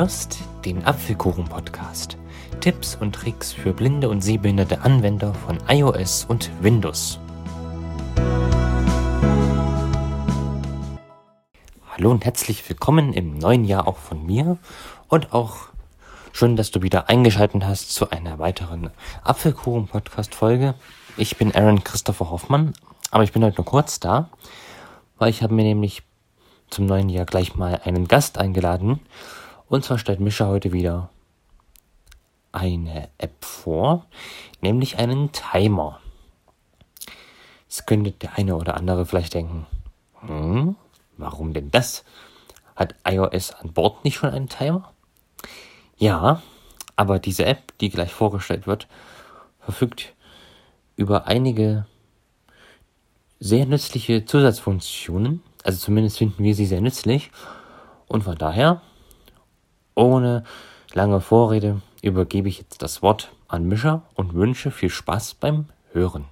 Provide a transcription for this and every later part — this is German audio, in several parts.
hörst den Apfelkuchen-Podcast. Tipps und Tricks für blinde und sehbehinderte Anwender von iOS und Windows. Hallo und herzlich willkommen im neuen Jahr auch von mir und auch schön, dass du wieder eingeschaltet hast zu einer weiteren Apfelkuchen-Podcast-Folge. Ich bin Aaron Christopher Hoffmann, aber ich bin heute nur kurz da, weil ich habe mir nämlich zum neuen Jahr gleich mal einen Gast eingeladen. Und zwar stellt Mischa heute wieder eine App vor, nämlich einen Timer. Jetzt könnte der eine oder andere vielleicht denken, hm, warum denn das? Hat iOS an Bord nicht schon einen Timer? Ja, aber diese App, die gleich vorgestellt wird, verfügt über einige sehr nützliche Zusatzfunktionen, also zumindest finden wir sie sehr nützlich. Und von daher, ohne lange Vorrede, übergebe ich jetzt das Wort an Mischa und wünsche viel Spaß beim Hören.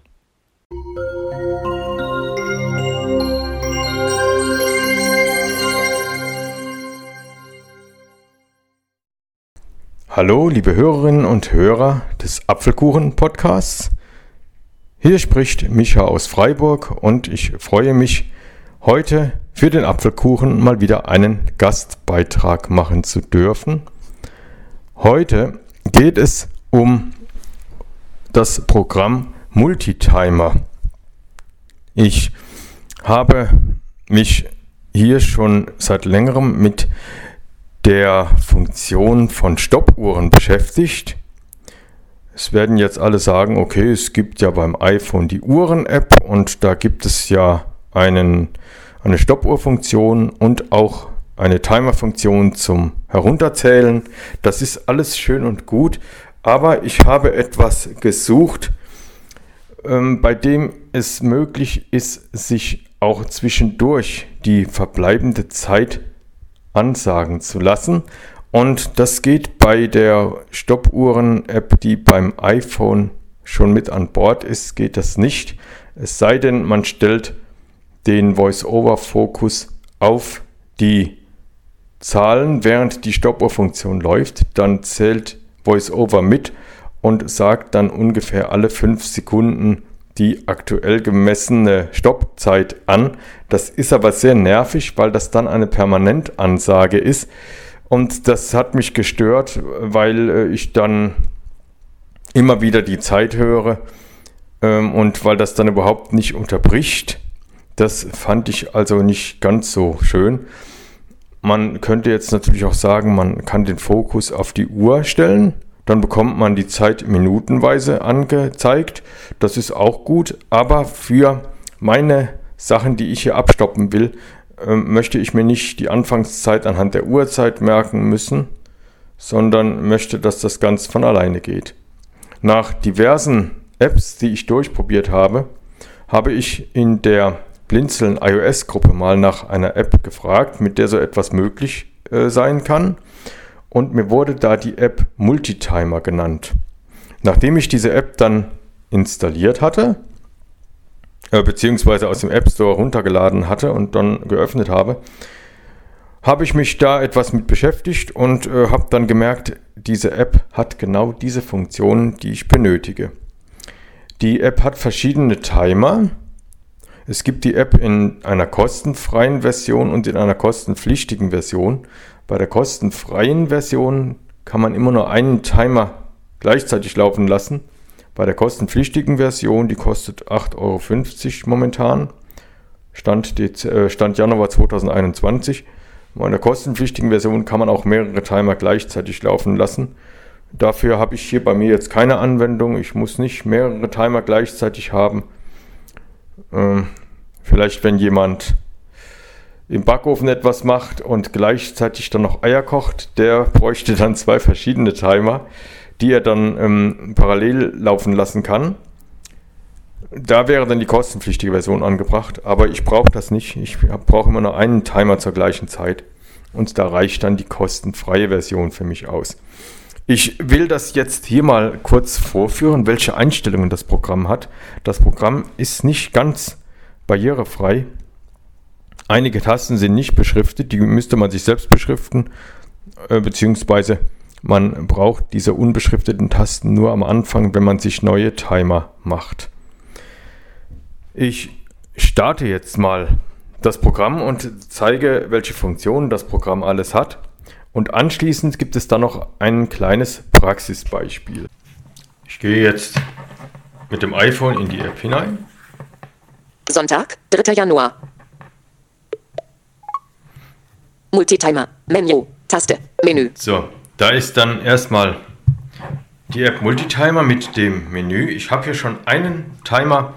Hallo, liebe Hörerinnen und Hörer des Apfelkuchen-Podcasts. Hier spricht Micha aus Freiburg und ich freue mich, heute für den Apfelkuchen mal wieder einen Gastbeitrag machen zu dürfen. Heute geht es um das Programm Multitimer. Ich habe mich hier schon seit längerem mit der Funktion von Stoppuhren beschäftigt. Es werden jetzt alle sagen, okay, es gibt ja beim iPhone die Uhren-App und da gibt es ja einen, eine Stoppuhrfunktion und auch eine Timer-Funktion zum Herunterzählen. Das ist alles schön und gut, aber ich habe etwas gesucht, ähm, bei dem es möglich ist, sich auch zwischendurch die verbleibende Zeit ansagen zu lassen. Und das geht bei der Stoppuhren-App, die beim iPhone schon mit an Bord ist, geht das nicht. Es sei denn, man stellt den Voice-Over-Fokus auf die Zahlen, während die Stoppuhr-Funktion läuft. Dann zählt VoiceOver mit und sagt dann ungefähr alle fünf Sekunden die aktuell gemessene Stoppzeit an. Das ist aber sehr nervig, weil das dann eine Permanentansage ist. Und das hat mich gestört, weil äh, ich dann immer wieder die Zeit höre ähm, und weil das dann überhaupt nicht unterbricht. Das fand ich also nicht ganz so schön. Man könnte jetzt natürlich auch sagen, man kann den Fokus auf die Uhr stellen. Dann bekommt man die Zeit minutenweise angezeigt. Das ist auch gut. Aber für meine Sachen, die ich hier abstoppen will, äh, möchte ich mir nicht die Anfangszeit anhand der Uhrzeit merken müssen, sondern möchte, dass das ganz von alleine geht. Nach diversen Apps, die ich durchprobiert habe, habe ich in der Blinzeln iOS-Gruppe mal nach einer App gefragt, mit der so etwas möglich äh, sein kann. Und mir wurde da die App Multitimer genannt. Nachdem ich diese App dann installiert hatte, äh, beziehungsweise aus dem App Store runtergeladen hatte und dann geöffnet habe, habe ich mich da etwas mit beschäftigt und äh, habe dann gemerkt, diese App hat genau diese Funktionen, die ich benötige. Die App hat verschiedene Timer, es gibt die App in einer kostenfreien Version und in einer kostenpflichtigen Version. Bei der kostenfreien Version kann man immer nur einen Timer gleichzeitig laufen lassen. Bei der kostenpflichtigen Version, die kostet 8,50 Euro momentan, Stand, äh, Stand Januar 2021. Bei der kostenpflichtigen Version kann man auch mehrere Timer gleichzeitig laufen lassen. Dafür habe ich hier bei mir jetzt keine Anwendung. Ich muss nicht mehrere Timer gleichzeitig haben. Ähm, vielleicht, wenn jemand im Backofen etwas macht und gleichzeitig dann noch Eier kocht, der bräuchte dann zwei verschiedene Timer, die er dann ähm, parallel laufen lassen kann. Da wäre dann die kostenpflichtige Version angebracht, aber ich brauche das nicht. Ich brauche immer nur einen Timer zur gleichen Zeit und da reicht dann die kostenfreie Version für mich aus. Ich will das jetzt hier mal kurz vorführen, welche Einstellungen das Programm hat. Das Programm ist nicht ganz barrierefrei. Einige Tasten sind nicht beschriftet, die müsste man sich selbst beschriften. äh, beziehungsweise man braucht diese unbeschrifteten Tasten nur am Anfang, wenn man sich neue Timer macht. Ich starte jetzt mal das Programm und zeige, welche Funktionen das Programm alles hat. Und anschließend gibt es dann noch ein kleines Praxisbeispiel. Ich gehe jetzt mit dem iPhone in die App hinein. Sonntag, 3. Januar. Multitimer, Menü, Taste, Menü. So, da ist dann erstmal die App Multitimer mit dem Menü. Ich habe hier schon einen Timer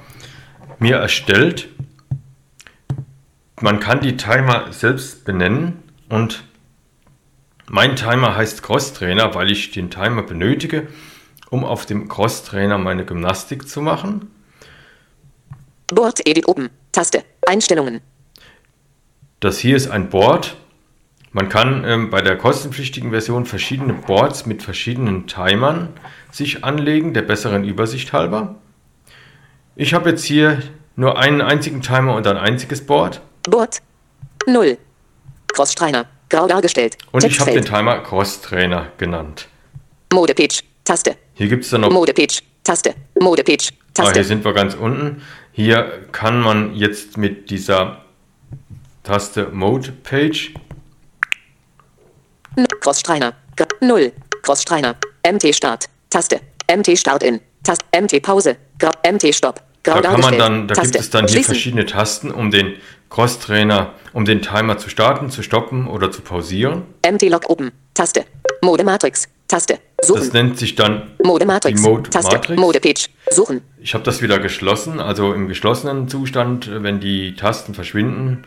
mir erstellt. Man kann die Timer selbst benennen und mein Timer heißt Cross Trainer, weil ich den Timer benötige, um auf dem Cross Trainer meine Gymnastik zu machen. Board Edit oben, Taste, Einstellungen. Das hier ist ein Board. Man kann ähm, bei der kostenpflichtigen Version verschiedene Boards mit verschiedenen Timern sich anlegen, der besseren Übersicht halber. Ich habe jetzt hier nur einen einzigen Timer und ein einziges Board. Board 0. Cross Trainer, grau dargestellt. Und ich habe den Timer Cross Trainer genannt. Mode Page, Taste. Hier gibt es dann noch. Mode Page, Taste. Mode Page, Taste. Ah, hier sind wir ganz unten. Hier kann man jetzt mit dieser Taste Mode Page. Cross Trainer, 0. Cross Trainer, MT Start, Taste. MT Start in, Taste. MT Pause, MT Stopp. Grau da kann man dann, da Taste. gibt es dann hier verschiedene Tasten, um den Cross-Trainer, um den Timer zu starten, zu stoppen oder zu pausieren. MT-Log oben, Taste. Mode Matrix, Taste. Suchen. Das nennt sich dann Mode Matrix, die Mode Taste. Matrix. Mode Page, suchen. Ich habe das wieder geschlossen, also im geschlossenen Zustand, wenn die Tasten verschwinden,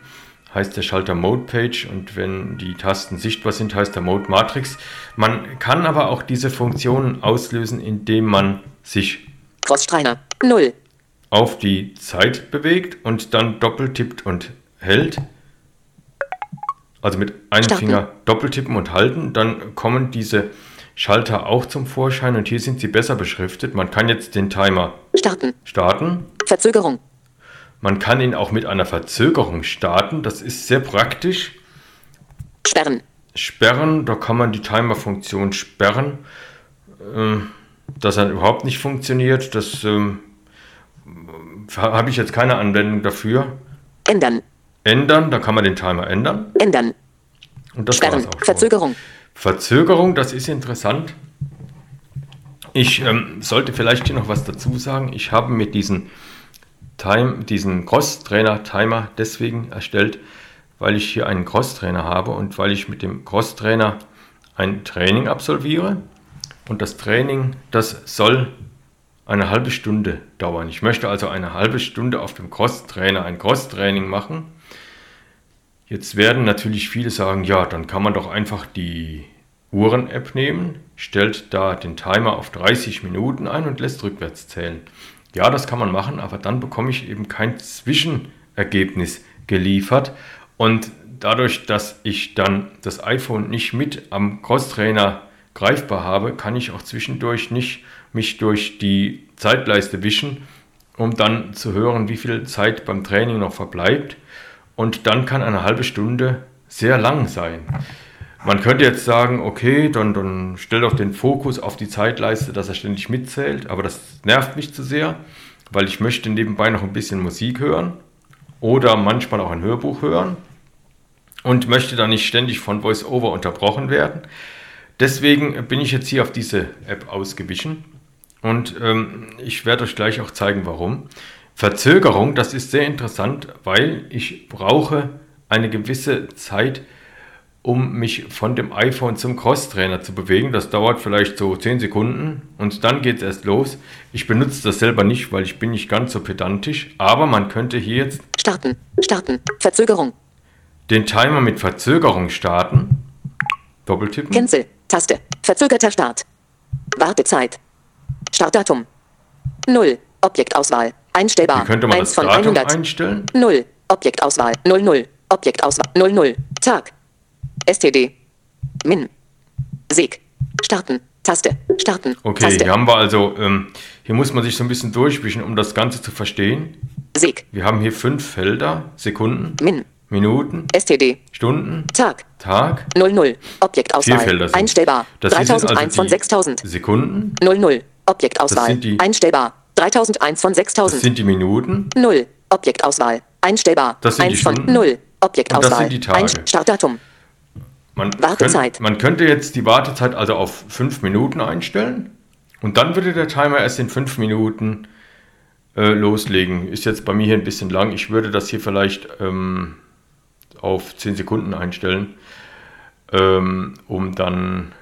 heißt der Schalter Mode Page und wenn die Tasten sichtbar sind, heißt der Mode Matrix. Man kann aber auch diese Funktionen auslösen, indem man sich Cross-Trainer 0 auf die Zeit bewegt und dann doppeltippt und hält. Also mit einem Starten. Finger doppeltippen und halten, dann kommen diese Schalter auch zum Vorschein und hier sind sie besser beschriftet. Man kann jetzt den Timer starten. starten. Verzögerung. Man kann ihn auch mit einer Verzögerung starten. Das ist sehr praktisch. Sperren. Sperren, da kann man die Timer-Funktion sperren, ähm, dass er überhaupt nicht funktioniert. Das ähm, habe ich jetzt keine Anwendung dafür. Ändern. Ändern, da kann man den Timer ändern. Ändern. Und das Sperren. auch Verzögerung. Verzögerung, das ist interessant. Ich ähm, sollte vielleicht hier noch was dazu sagen. Ich habe mit diesen, Time, diesen Cross-Trainer-Timer deswegen erstellt, weil ich hier einen Cross-Trainer habe und weil ich mit dem Cross-Trainer ein Training absolviere. Und das Training, das soll eine halbe Stunde dauern. Ich möchte also eine halbe Stunde auf dem Cross-Trainer ein Cross-Training machen. Jetzt werden natürlich viele sagen, ja, dann kann man doch einfach die Uhren-App nehmen, stellt da den Timer auf 30 Minuten ein und lässt rückwärts zählen. Ja, das kann man machen, aber dann bekomme ich eben kein Zwischenergebnis geliefert. Und dadurch, dass ich dann das iPhone nicht mit am Cross-Trainer greifbar habe, kann ich auch zwischendurch nicht mich durch die Zeitleiste wischen, um dann zu hören, wie viel Zeit beim Training noch verbleibt. Und dann kann eine halbe Stunde sehr lang sein. Man könnte jetzt sagen, okay, dann, dann stell doch den Fokus auf die Zeitleiste, dass er ständig mitzählt, aber das nervt mich zu sehr, weil ich möchte nebenbei noch ein bisschen Musik hören oder manchmal auch ein Hörbuch hören und möchte dann nicht ständig von VoiceOver unterbrochen werden. Deswegen bin ich jetzt hier auf diese App ausgewichen und ähm, ich werde euch gleich auch zeigen, warum. Verzögerung, das ist sehr interessant, weil ich brauche eine gewisse Zeit, um mich von dem iPhone zum Crosstrainer zu bewegen. Das dauert vielleicht so 10 Sekunden und dann geht es erst los. Ich benutze das selber nicht, weil ich bin nicht ganz so pedantisch, aber man könnte hier jetzt starten, starten, Verzögerung. Den Timer mit Verzögerung starten. Doppeltippen. Cancel, Taste, verzögerter Start. Wartezeit, Startdatum. 0. Objektauswahl. Einstellbar. Wie könnte man 1 das von Datum 100. einstellen? 0. Objektauswahl. 00. Objektauswahl. 00. Tag. STD. Min. Seg. Starten. Taste. Starten. Okay, Taste. hier haben wir also, ähm, hier muss man sich so ein bisschen durchwischen, um das Ganze zu verstehen. Seg. Wir haben hier fünf Felder, Sekunden. Min. Minuten, STD. Stunden, Tag. Tag. 00. Objektauswahl. Vier Felder sind- Einstellbar. Das hier sind 3001 also von die 6000. Sekunden, 00. Objektauswahl. Das sind die- Einstellbar. 3001 von das 6000. sind die Minuten, 0. Objektauswahl. Einstellbar. Das sind die 1 von Stunden. 0. Objektauswahl. Und das sind die Tage. Einst- Startdatum. Man, Wartezeit. Könnt, man könnte jetzt die Wartezeit also auf fünf Minuten einstellen und dann würde der Timer erst in fünf Minuten äh, loslegen. Ist jetzt bei mir hier ein bisschen lang. Ich würde das hier vielleicht ähm, auf 10 Sekunden einstellen, ähm, um dann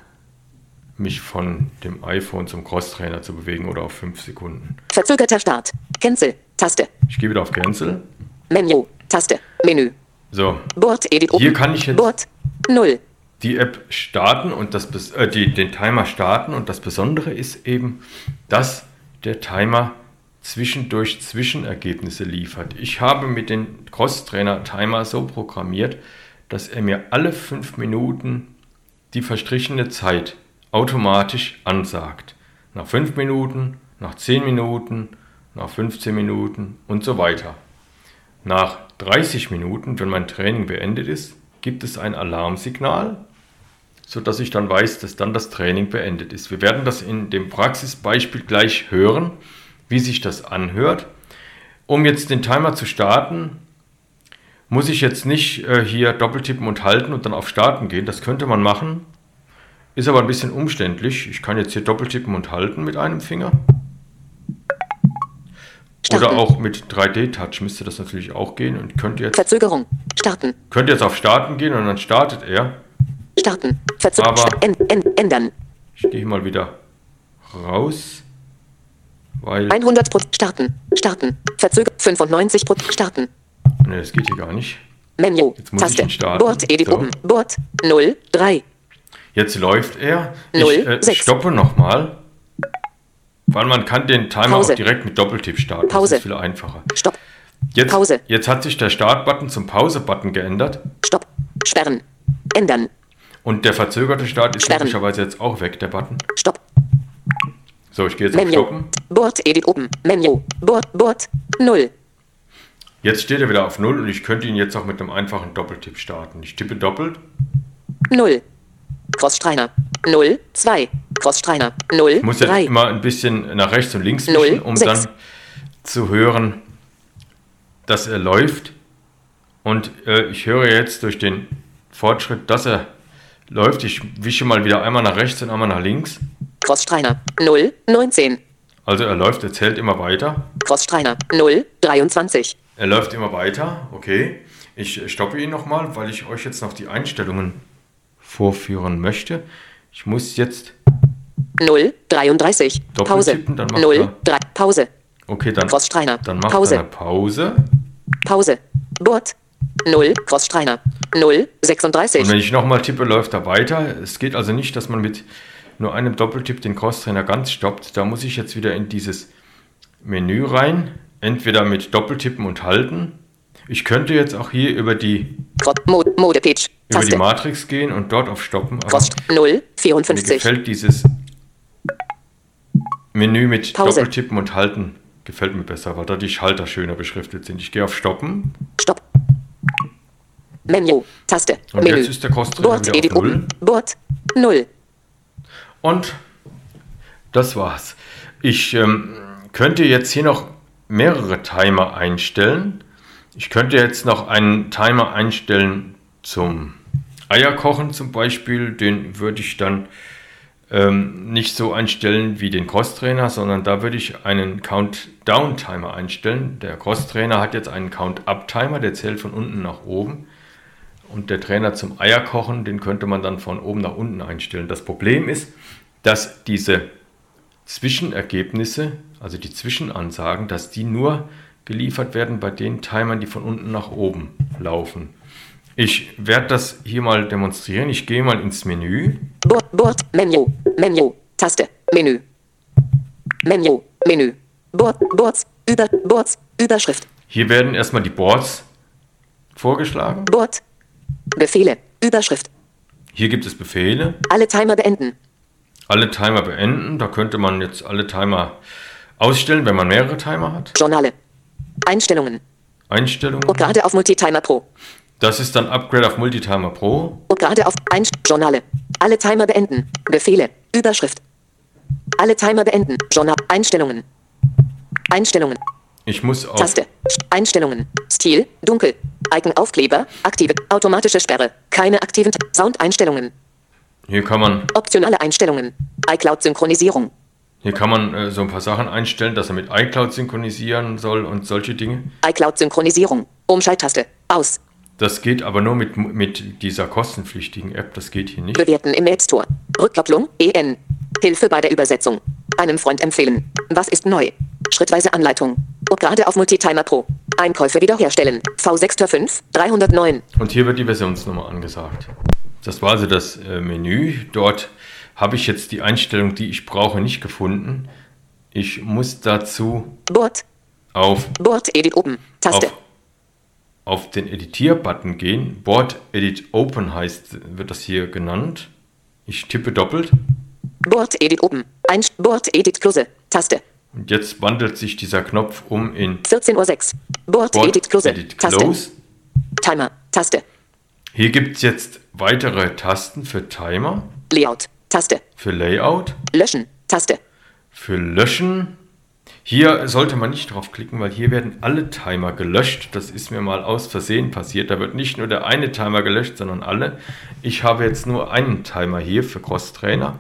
mich von dem iPhone zum Crosstrainer zu bewegen oder auf 5 Sekunden. Verzögerter Start. Cancel. Taste. Ich gehe wieder auf Cancel. Menü. Taste. Menü. So, Board Edit Hier kann ich jetzt- Board 0. die App starten und das äh, die, den Timer starten und das Besondere ist eben, dass der Timer zwischendurch Zwischenergebnisse liefert. Ich habe mit dem Crosstrainer Timer so programmiert, dass er mir alle fünf Minuten die verstrichene Zeit automatisch ansagt. Nach fünf Minuten, nach 10 Minuten, nach 15 Minuten und so weiter. Nach 30 Minuten, wenn mein Training beendet ist, gibt es ein Alarmsignal, sodass ich dann weiß, dass dann das Training beendet ist. Wir werden das in dem Praxisbeispiel gleich hören, wie sich das anhört. Um jetzt den Timer zu starten, muss ich jetzt nicht äh, hier doppeltippen und halten und dann auf Starten gehen. Das könnte man machen, ist aber ein bisschen umständlich. Ich kann jetzt hier doppeltippen und halten mit einem Finger. Starten. Oder auch mit 3D-Touch müsste das natürlich auch gehen und könnte jetzt, Verzögerung. Starten. könnte jetzt auf Starten gehen und dann startet er. Starten. Verzögerung. Aber- En, en, ändern. Ich gehe mal wieder raus, weil 100 Pro. Starten. Starten. Verzögerung. 95 Pro. Starten. ne, das geht hier gar nicht. Menü. Jetzt muss ich Taste. ihn starten. Board Edit So. oben. Board 0. 3. Jetzt läuft er. Ich Null, äh, stoppe nochmal, weil man kann den Timer Pause. auch direkt mit Doppeltipp starten. Pause. Das ist viel einfacher. Stopp. Jetzt, Pause. jetzt hat sich der Start-Button zum Pause-Button geändert Stopp. Sperren. Ändern. und der verzögerte Start ist Sperren. logischerweise jetzt auch weg, der Button. Stopp. So, ich gehe jetzt auf Menü. Stoppen. Board Edit oben. Menü. Board. Board 0. Jetzt steht er wieder auf Null und ich könnte ihn jetzt auch mit einem einfachen Doppeltipp starten. Ich tippe doppelt 0. Crossstreiner. 0. 2. Crossstreiner. 0. Ich muss jetzt 3. immer ein bisschen nach rechts und links Null, wischen, um sechs. dann zu hören, dass er läuft. Und äh, ich höre jetzt durch den Fortschritt, dass er läuft. Ich wische mal wieder einmal nach rechts und einmal nach links. Crossstreiner. 0. 19. Also er läuft, er zählt immer weiter. Crossstreiner. 0. 23. Er läuft immer weiter. Okay. Ich stoppe ihn nochmal, weil ich euch jetzt noch die Einstellungen vorführen möchte. Ich muss jetzt, 0. 33. Pause. Macht 0. er- 3. Pause. okay, dann, Crossstreiner. dann macht Pause. eine Pause. Pause. Board. 0. Crossstreiner. 0. 36. Und wenn ich nochmal tippe, läuft er weiter. Es geht also nicht, dass man mit nur einem Doppeltipp den Crosstrainer ganz stoppt. Da muss ich jetzt wieder in dieses Menü rein. Entweder mit Doppeltippen und halten. Ich könnte jetzt auch hier über die, Mode, Mode Page. Über die. Matrix gehen und dort auf Stoppen. Aber Cross 0. mir 54. gefällt dieses Menü mit Pause. Doppeltippen und halten gefällt mir besser, weil da die Schalter schöner beschriftet sind. Ich gehe auf Stoppen Stopp. Menü. Taste. und Menü. jetzt ist der Crosstrainer Board wieder Edit auf Null. oben. Board 0. Und das war's. Ich ähm, könnte jetzt hier noch mehrere Timer einstellen. Ich könnte jetzt noch einen Timer einstellen zum Eierkochen zum Beispiel. Den würde ich dann ähm, nicht so einstellen wie den Crosstrainer, sondern da würde ich einen Countdown-Timer einstellen. Der Crosstrainer hat jetzt einen Count-Up-Timer, der zählt von unten nach oben. Und der Trainer zum Eierkochen, den könnte man dann von oben nach unten einstellen. Das Problem ist, dass diese Zwischenergebnisse, also die Zwischenansagen, dass die nur geliefert werden bei den Timern, die von unten nach oben laufen. Ich werde das hier mal demonstrieren. Ich gehe mal ins Menü. Board, Board, Menü, Menü, Taste, Menü. Menü, Menü. Board, Boards, über, Boards, Überschrift, Hier werden erstmal die Boards vorgeschlagen. Board. Befehle, Überschrift. Hier gibt es Befehle. Alle Timer beenden. Alle Timer beenden. Da könnte man jetzt alle Timer ausstellen, wenn man mehrere Timer hat. Journale. Einstellungen. Einstellungen. Gerade auf Multitimer Pro. Das ist dann Upgrade auf Multitimer Pro. Und gerade auf Einst Journale. Alle Timer beenden. Befehle. Überschrift. Alle Timer beenden. Journal. Einstellungen. Einstellungen. Ich muss auf Taste. Einstellungen. Stil. Dunkel. Icon-Aufkleber. Aktive. Automatische Sperre. Keine aktiven Soundeinstellungen. hier kann man Optionale Einstellungen. iCloud-Synchronisierung. hier kann man äh, so ein paar Sachen einstellen, dass er mit iCloud synchronisieren soll und solche Dinge. iCloud-Synchronisierung. Umschalttaste. Aus. Das geht aber nur mit, mit dieser kostenpflichtigen App. Das geht hier nicht. Bewerten im App Store. Rückkopplung. EN. Hilfe bei der Übersetzung. Einem Freund empfehlen. Was ist neu? Schrittweise Anleitung. Und gerade auf Multitimer Pro. Einkäufe wiederherstellen. V6 5 309. Und hier wird die Versionsnummer angesagt. Das war also das äh, Menü. Dort habe ich jetzt die Einstellung, die ich brauche, nicht gefunden. Ich muss dazu Board. auf, Board Edit oben. Taste. Auf, den Editier-Button gehen. Board Edit Open heißt, wird das hier genannt. Ich tippe doppelt Board Edit oben. Einst Board Edit Close. Taste. und jetzt wandelt sich dieser Knopf um in 14.06 Uhr. Board, Board Edit Close. Edit Taste. Close. Timer. Taste. Hier gibt es jetzt weitere Tasten für Timer, Layout. Taste. für Layout, Löschen. Taste. für Löschen. Hier sollte man nicht draufklicken, weil hier werden alle Timer gelöscht. Das ist mir mal aus Versehen passiert. Da wird nicht nur der eine Timer gelöscht, sondern alle. Ich habe jetzt nur einen Timer hier für Cross-Trainer.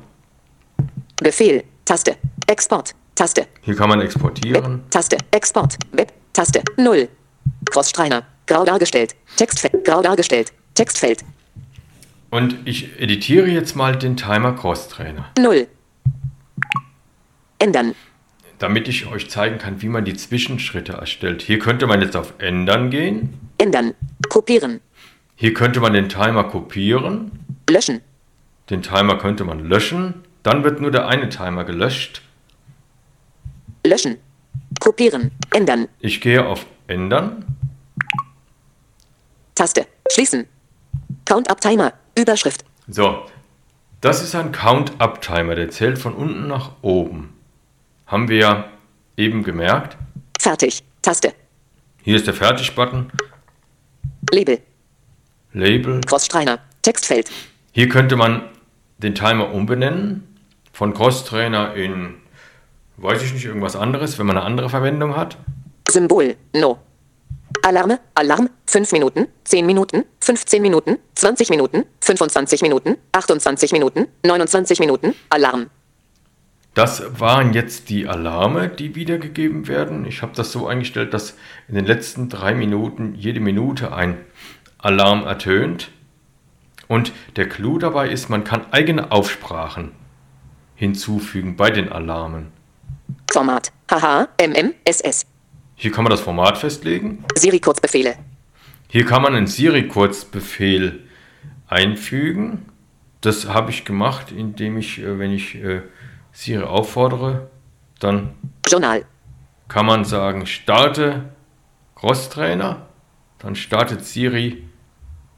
Befehl. Taste. Export. Taste. Hier kann man Web. exportieren. Taste. Export. Web. Taste. 0. Crossstreiner. Grau dargestellt. Textfeld. Grau dargestellt. Textfeld. Und ich editiere jetzt mal den Timer Cross-Trainer, 0. Ändern. Damit ich euch zeigen kann, wie man die Zwischenschritte erstellt. Hier könnte man jetzt auf Ändern gehen. Ändern. Kopieren. Hier könnte man den Timer kopieren. Löschen. Den Timer könnte man löschen. Dann wird nur der eine Timer gelöscht. Löschen. Kopieren. Ändern. Ich gehe auf Ändern. Taste. Schließen. Count-up Timer. Überschrift. So, das ist ein Count-Up-Timer, der zählt von unten nach oben. Haben wir ja eben gemerkt. Fertig. Taste. Hier ist der Fertig-Button, Label. Label. Crossstreiner. Textfeld. Hier könnte man den Timer umbenennen. Von Cross-Trainer in, weiß ich nicht, irgendwas anderes, wenn man eine andere Verwendung hat. Symbol. No. Alarme. Alarm. 5 Minuten. 10 Minuten. 15 Minuten. 20 Minuten. 25 Minuten. 28 Minuten. 29 Minuten. Alarm. Das waren jetzt die Alarme, die wiedergegeben werden. Ich habe das so eingestellt, dass in den letzten drei Minuten jede Minute ein Alarm ertönt. Und der Clou dabei ist, man kann eigene Aufsprachen hinzufügen bei den Alarmen. Format. Haha. MM. SS. Hier kann man das Format festlegen. Siri Kurzbefehle. Hier kann man einen Siri-Kurzbefehl einfügen. Das habe ich gemacht, indem ich, äh, wenn ich äh, Siri auffordere, dann Journal. kann man sagen, starte Crosstrainer, dann startet Siri,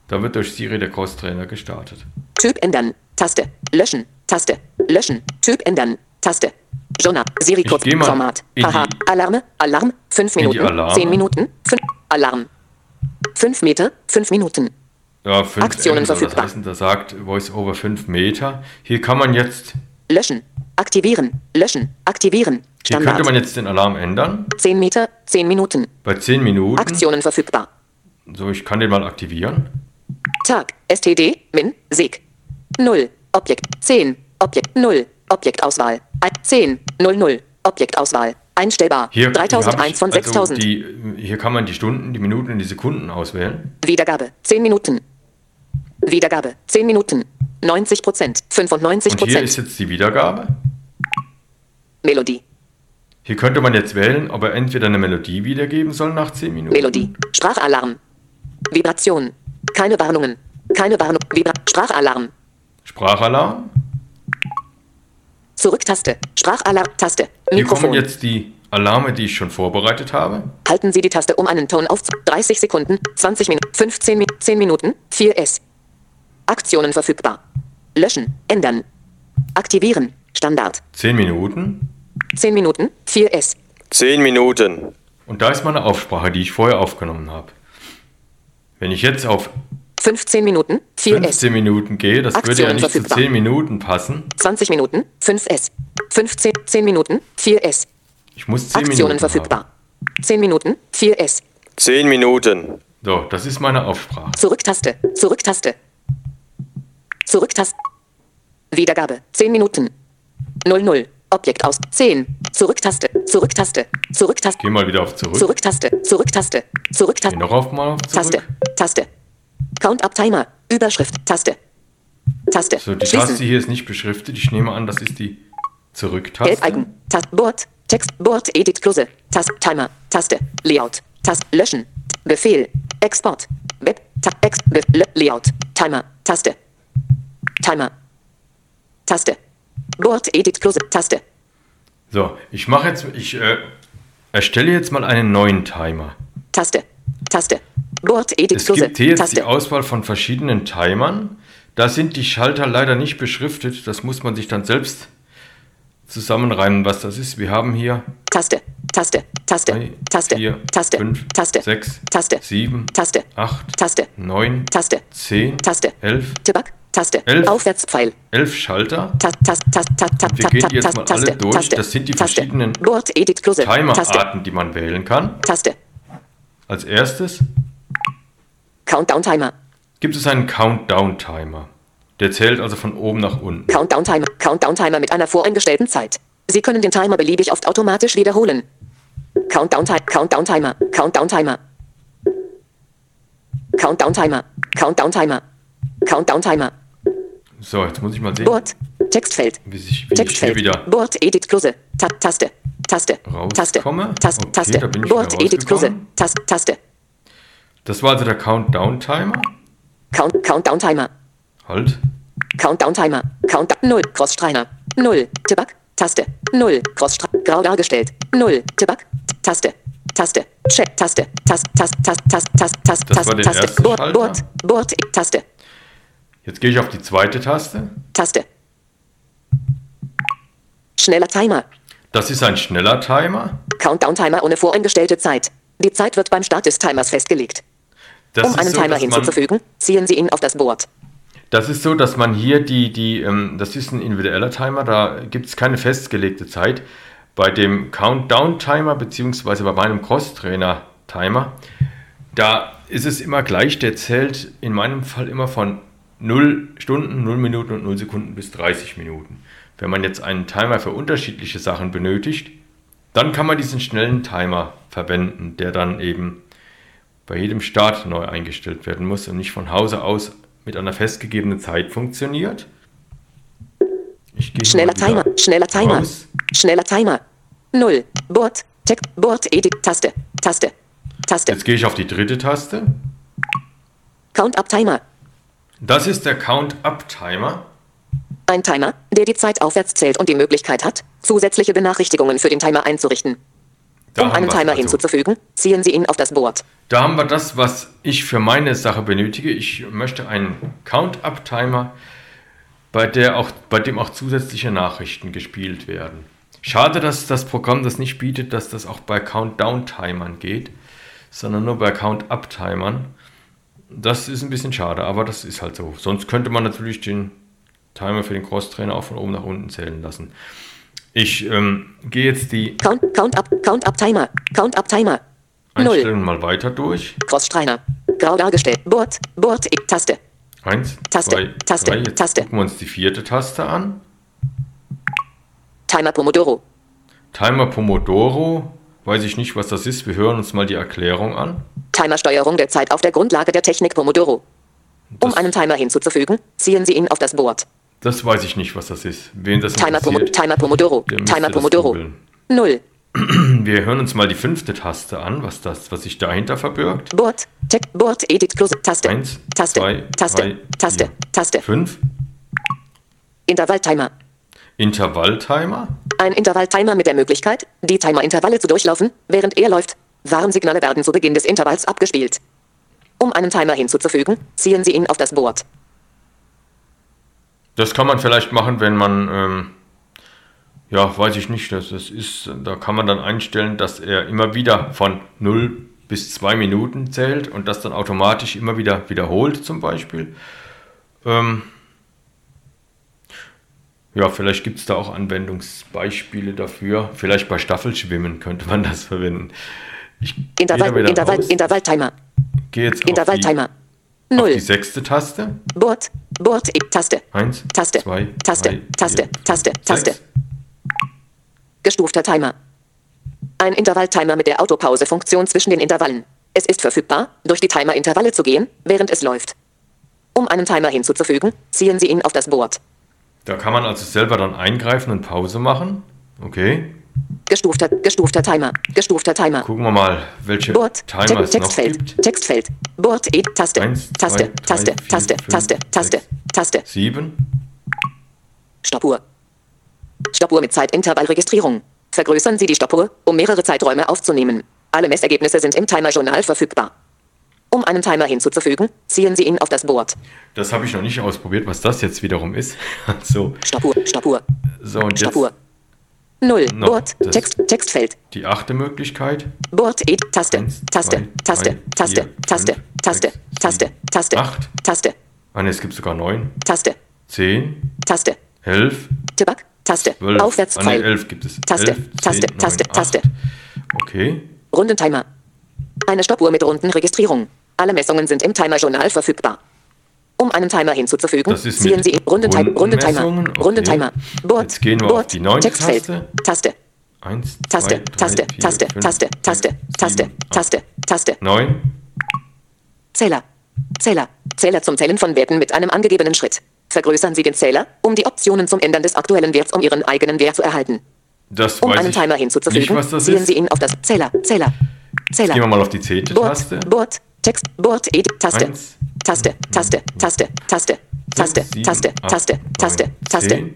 da wird durch Siri der Crosstrainer gestartet. Typ ändern. Taste. Löschen. Taste. Löschen. Typ ändern. Taste. Journal. Siri Kurz. Format. Haha. Alarme. Alarm. 5 in die Minuten. Alarme. 10 Minuten. 5. Alarm. 5 Meter. 5 Minuten. Ja, 5 Aktionen soll das verfügbar. heißen, da sagt VoiceOver 5 Meter. Hier kann man jetzt, Löschen. Aktivieren. Löschen. Aktivieren. hier Standard. könnte man jetzt den Alarm ändern. 10 Meter. 10 Minuten. Bei 10 Minuten, Aktionen verfügbar. so ich kann den mal aktivieren. Tag. STD. Min. Sig. 0. Objekt. 10. Objekt. 0. Objektauswahl. Ein- 10. 00. Objektauswahl. Einstellbar. Hier, hier hab 3001 ich- von also 6000. die, hier kann man die Stunden, die Minuten und die Sekunden auswählen. Wiedergabe 10 Minuten. Wiedergabe 10 Minuten. 90 Prozent. 95 Und hier ist Prozent. jetzt die Wiedergabe. Melodie. Hier könnte man jetzt wählen, ob er entweder eine Melodie wiedergeben soll nach 10 Minuten. Melodie. Sprachalarm. Vibration. Keine Warnungen. Keine Warnung. Vibra Sprachalarm. Sprachalarm. Zurücktaste. Sprachalarm. Taste. Hier kommen jetzt die Alarme, die ich schon vorbereitet habe. Halten Sie die Taste, um einen Ton auf 30 Sekunden, 20 Minuten, 15 Minuten, 10 Minuten, 4S. Aktionen verfügbar. Löschen. Ändern. Aktivieren. Standard. 10 Minuten. 10 Minuten, 4S. 10 Minuten. Und da ist meine Aufsprache, die ich vorher aufgenommen habe. Wenn ich jetzt auf 15 Minuten, 4S. 15 Minuten gehe, das würde ja Aktionen nicht zu verfügbar. 10 Minuten passen. 20 Minuten, 5S. 15, 10 Minuten, 4S. Ich muss 10 Aktionen Minuten verfügbar. Haben. 10 Minuten, 4S. 10 Minuten. So, das ist meine Aufsprache. Zurücktaste, Zurücktaste. Zurücktaste. Wiedergabe, 10 Minuten. 00. Objekt aus, 10. Zurücktaste, Zurücktaste, Zurücktaste. Geh mal wieder auf zurück. Zurücktaste, Zurücktaste, Geh Zurücktaste. noch auf mal auf Taste. Taste. Count-up-Timer, Überschrift, Taste. Taste. So, die Schließen. Taste hier ist nicht beschriftet. Ich nehme an, das ist die Zurück-Taste. Gelb-Icon. Tast. Board. Text. Board. Edit. Close. Tast. Timer. Taste. Layout. Tast. Löschen. Befehl. Export. Web. Le Layout. Timer. Taste. Timer. Taste. Board. Edit. Close. Taste. So, ich mache jetzt, ich äh, erstelle jetzt mal einen neuen Timer. Taste. Taste. Board. Edit. Es Close. gibt hier jetzt die Taste. Auswahl von verschiedenen Timern. Da sind die Schalter leider nicht beschriftet. Das muss man sich dann selbst zusammenreimen, was das ist. Wir haben hier Taste. Taste. Taste. drei, Taste. vier, Taste. fünf, Taste. sechs, Taste. sieben, Taste. acht, Taste. neun, Taste. zehn, Taste. elf, Tabak. Taste. Elf. Aufwärtspfeil. elf Schalter. Tast, Tast, Tast, Tast, Tast, Wir gehen die jetzt Tast, mal Taste, alle durch. Taste, Das sind die Taste. verschiedenen Timerarten, die man wählen kann. Taste. Als erstes Countdown-Timer. gibt es einen Countdown-Timer. Der zählt also von oben nach unten. Countdown-Timer. Countdown-Timer mit einer voreingestellten Zeit. Sie können den Timer beliebig oft automatisch wiederholen. Countdown-Timer. Countdown-Timer. Countdown-Timer. Countdown-Timer. Countdown-Timer. Countdown-Timer. So, jetzt muss ich mal sehen, Board. Textfeld. wie ich, wie ich Textfeld. wieder Board, Edit, Close. Ta Taste. Taste. Taste. Taste. Okay, Taste. ich Board, Edit, rausgekommen. Taste. Taste. Das war also der Countdown-Timer. Count Countdown-Timer. Halt. Countdown-Timer. Countdown 0. Crossstreiner. 0. Tabak. Taste. 0. Crossstreiner. Grau dargestellt. 0. Tabak. Taste. Taste. Check. Taste. Taste. Taste. Taste. Taste. Taste. Taste. Taste. Taste. Board. Board. Board. Taste. Jetzt gehe ich auf die zweite Taste. Taste. Schneller Timer. Das ist ein schneller Timer. Countdown-Timer ohne voreingestellte Zeit. Die Zeit wird beim Start des Timers festgelegt. Das Um einen so, Timer hinzuzufügen, ziehen Sie ihn auf das Board. das ist so, dass man hier die, die ähm, das ist ein individueller Timer, da gibt es keine festgelegte Zeit. Bei dem Countdown-Timer, beziehungsweise bei meinem Crosstrainer-Timer, da ist es immer gleich, der zählt in meinem Fall immer von 0 Stunden, 0 Minuten und 0 Sekunden bis 30 Minuten. Wenn man jetzt einen Timer für unterschiedliche Sachen benötigt, dann kann man diesen schnellen Timer verwenden, der dann eben bei jedem Start neu eingestellt werden muss und nicht von Hause aus mit einer festgegebenen Zeit funktioniert. Schneller Timer. Schneller Timer. raus. Schneller Timer. 0. Board. Text. Board. Edit. Taste. Taste. Taste. Jetzt gehe ich auf die dritte Taste. Count-up Timer. Das ist der Count-Up-Timer. Ein Timer, der die Zeit aufwärts zählt und die Möglichkeit hat, zusätzliche Benachrichtigungen für den Timer einzurichten. Da um einen Timer also. hinzuzufügen, ziehen Sie ihn auf das Board. Da haben wir das, was ich für meine Sache benötige. Ich möchte einen Count-Up-Timer, bei, der auch, bei dem auch zusätzliche Nachrichten gespielt werden. Schade, dass das Programm das nicht bietet, dass das auch bei Countdown-Timern geht, sondern nur bei Count-Up-Timern. Das ist ein bisschen schade, aber das ist halt so. Sonst könnte man natürlich den Timer für den Crosstrainer auch von oben nach unten zählen lassen. Ich ähm, gehe jetzt die Count, count up, count up Timer, count up Timer. 0. Einstellungen mal weiter durch. Crossstreiner. Grau dargestellt. Board, Board, E, Taste. Eins, Taste, zwei, Taste, drei. Jetzt Taste. gucken wir uns die vierte Taste an. Timer Pomodoro. Timer Pomodoro. Weiß ich nicht, was das ist. Wir hören uns mal die Erklärung an. Timersteuerung der Zeit auf der Grundlage der Technik Pomodoro. Um Das- einen Timer hinzuzufügen, ziehen Sie ihn auf das Board. Das weiß ich nicht, was das ist. Wen das Timer, Pomo Timer Pomodoro. Timer Pomodoro. 0. Wir hören uns mal die fünfte Taste an, was das, was sich dahinter verbirgt. Board, Tech, Board, Edit, Close, Taste. Eins, Taste, zwei, Taste, drei, Taste, vier. Taste. Fünf. Intervalltimer. Intervalltimer. Ein Intervalltimer mit der Möglichkeit, die Timerintervalle zu durchlaufen, während er läuft. Warnsignale werden zu Beginn des Intervalls abgespielt. Um einen Timer hinzuzufügen, ziehen Sie ihn auf das Board. Das kann man vielleicht machen, wenn man, ähm, ja, weiß ich nicht, das, das ist, da kann man dann einstellen, dass er immer wieder von 0 bis zwei Minuten zählt und das dann automatisch immer wieder wiederholt zum Beispiel. Ähm, ja, vielleicht gibt es da auch Anwendungsbeispiele dafür. Vielleicht bei Staffelschwimmen könnte man das verwenden. Ich Intervall, Intervall, Intervalltimer. Gehe jetzt Intervalltimer. Null. Auf die sechste Taste. Board, Board, Taste. Eins, Taste, zwei, Taste, drei, Taste, vier, Taste, fünf, Taste. Sechs. Gestufter Timer. Ein Intervalltimer mit der Autopause-Funktion zwischen den Intervallen. Es ist verfügbar, durch die Timer-Intervalle zu gehen, während es läuft. Um einen Timer hinzuzufügen, ziehen Sie ihn auf das Board. Da kann man also selber dann eingreifen und Pause machen. Okay. Gestufter, gestufter Timer, gestufter Timer. Gucken wir mal, welche Board, Timer Te es Textfeld, noch gibt. Textfeld, Board, e, Taste, Eins, Taste, drei, Taste, vier, Taste, fünf, Taste, sechs, Taste, Taste. Sieben. Stoppuhr. Stoppuhr mit Zeitintervallregistrierung. Vergrößern Sie die Stoppuhr, um mehrere Zeiträume aufzunehmen. Alle Messergebnisse sind im Timer-Journal verfügbar. Um einen Timer hinzuzufügen, ziehen Sie ihn auf das Board. Das habe ich noch nicht ausprobiert, was das jetzt wiederum ist. so. Also Stoppuhr, Stoppuhr. So, und Stoppuhr. Null. No, Bord. Text, Textfeld. Die achte Möglichkeit. Bord. E Taste. Eins, Taste. Zwei, Taste. Drei, Taste. Vier, Taste. Fünf, Taste. Sechs, Taste. Sieben, Taste. Acht. Taste. Ah, es gibt sogar neun. Taste. Zehn. Taste. Elf. Tabak. Taste. Zwölf. Aufwärtspfeil. Ah, elf gibt es. Taste. Elf, Taste. Zehn, Taste. Neun, Taste. Okay. Rundentimer. Eine Stoppuhr mit Rundenregistrierung. Alle Messungen sind im Timer-Journal verfügbar. Um einen Timer hinzuzufügen, Das ist ziehen Sie Rundentimer. Rundentimer. Okay. Rundentimer. Board. Jetzt gehen wir auf Board. die neunte Textfeld. Taste. Taste. Eins, Taste. zwei, drei, Taste. vier, Taste. fünf, Taste. sechs, Taste. Taste. sieben, acht. Taste. Taste. Neun. Zähler. Zähler. Zähler zum Zählen von Werten mit einem angegebenen Schritt. Vergrößern Sie den Zähler, um die Optionen zum Ändern des aktuellen Werts um Ihren eigenen Wert zu erhalten. Das Um einen Timer hinzuzufügen, nicht, ziehen ist. Sie ihn auf das Zähler. Zähler. Zähler. Gehen wir mal auf die zehnte Board, Taste. Board, Text, Board, Edit, Taste, Eins, Taste, Taste, Taste, Taste, Taste, sechs, sieben, Taste, acht, Taste, neun, Taste, Taste, zehn.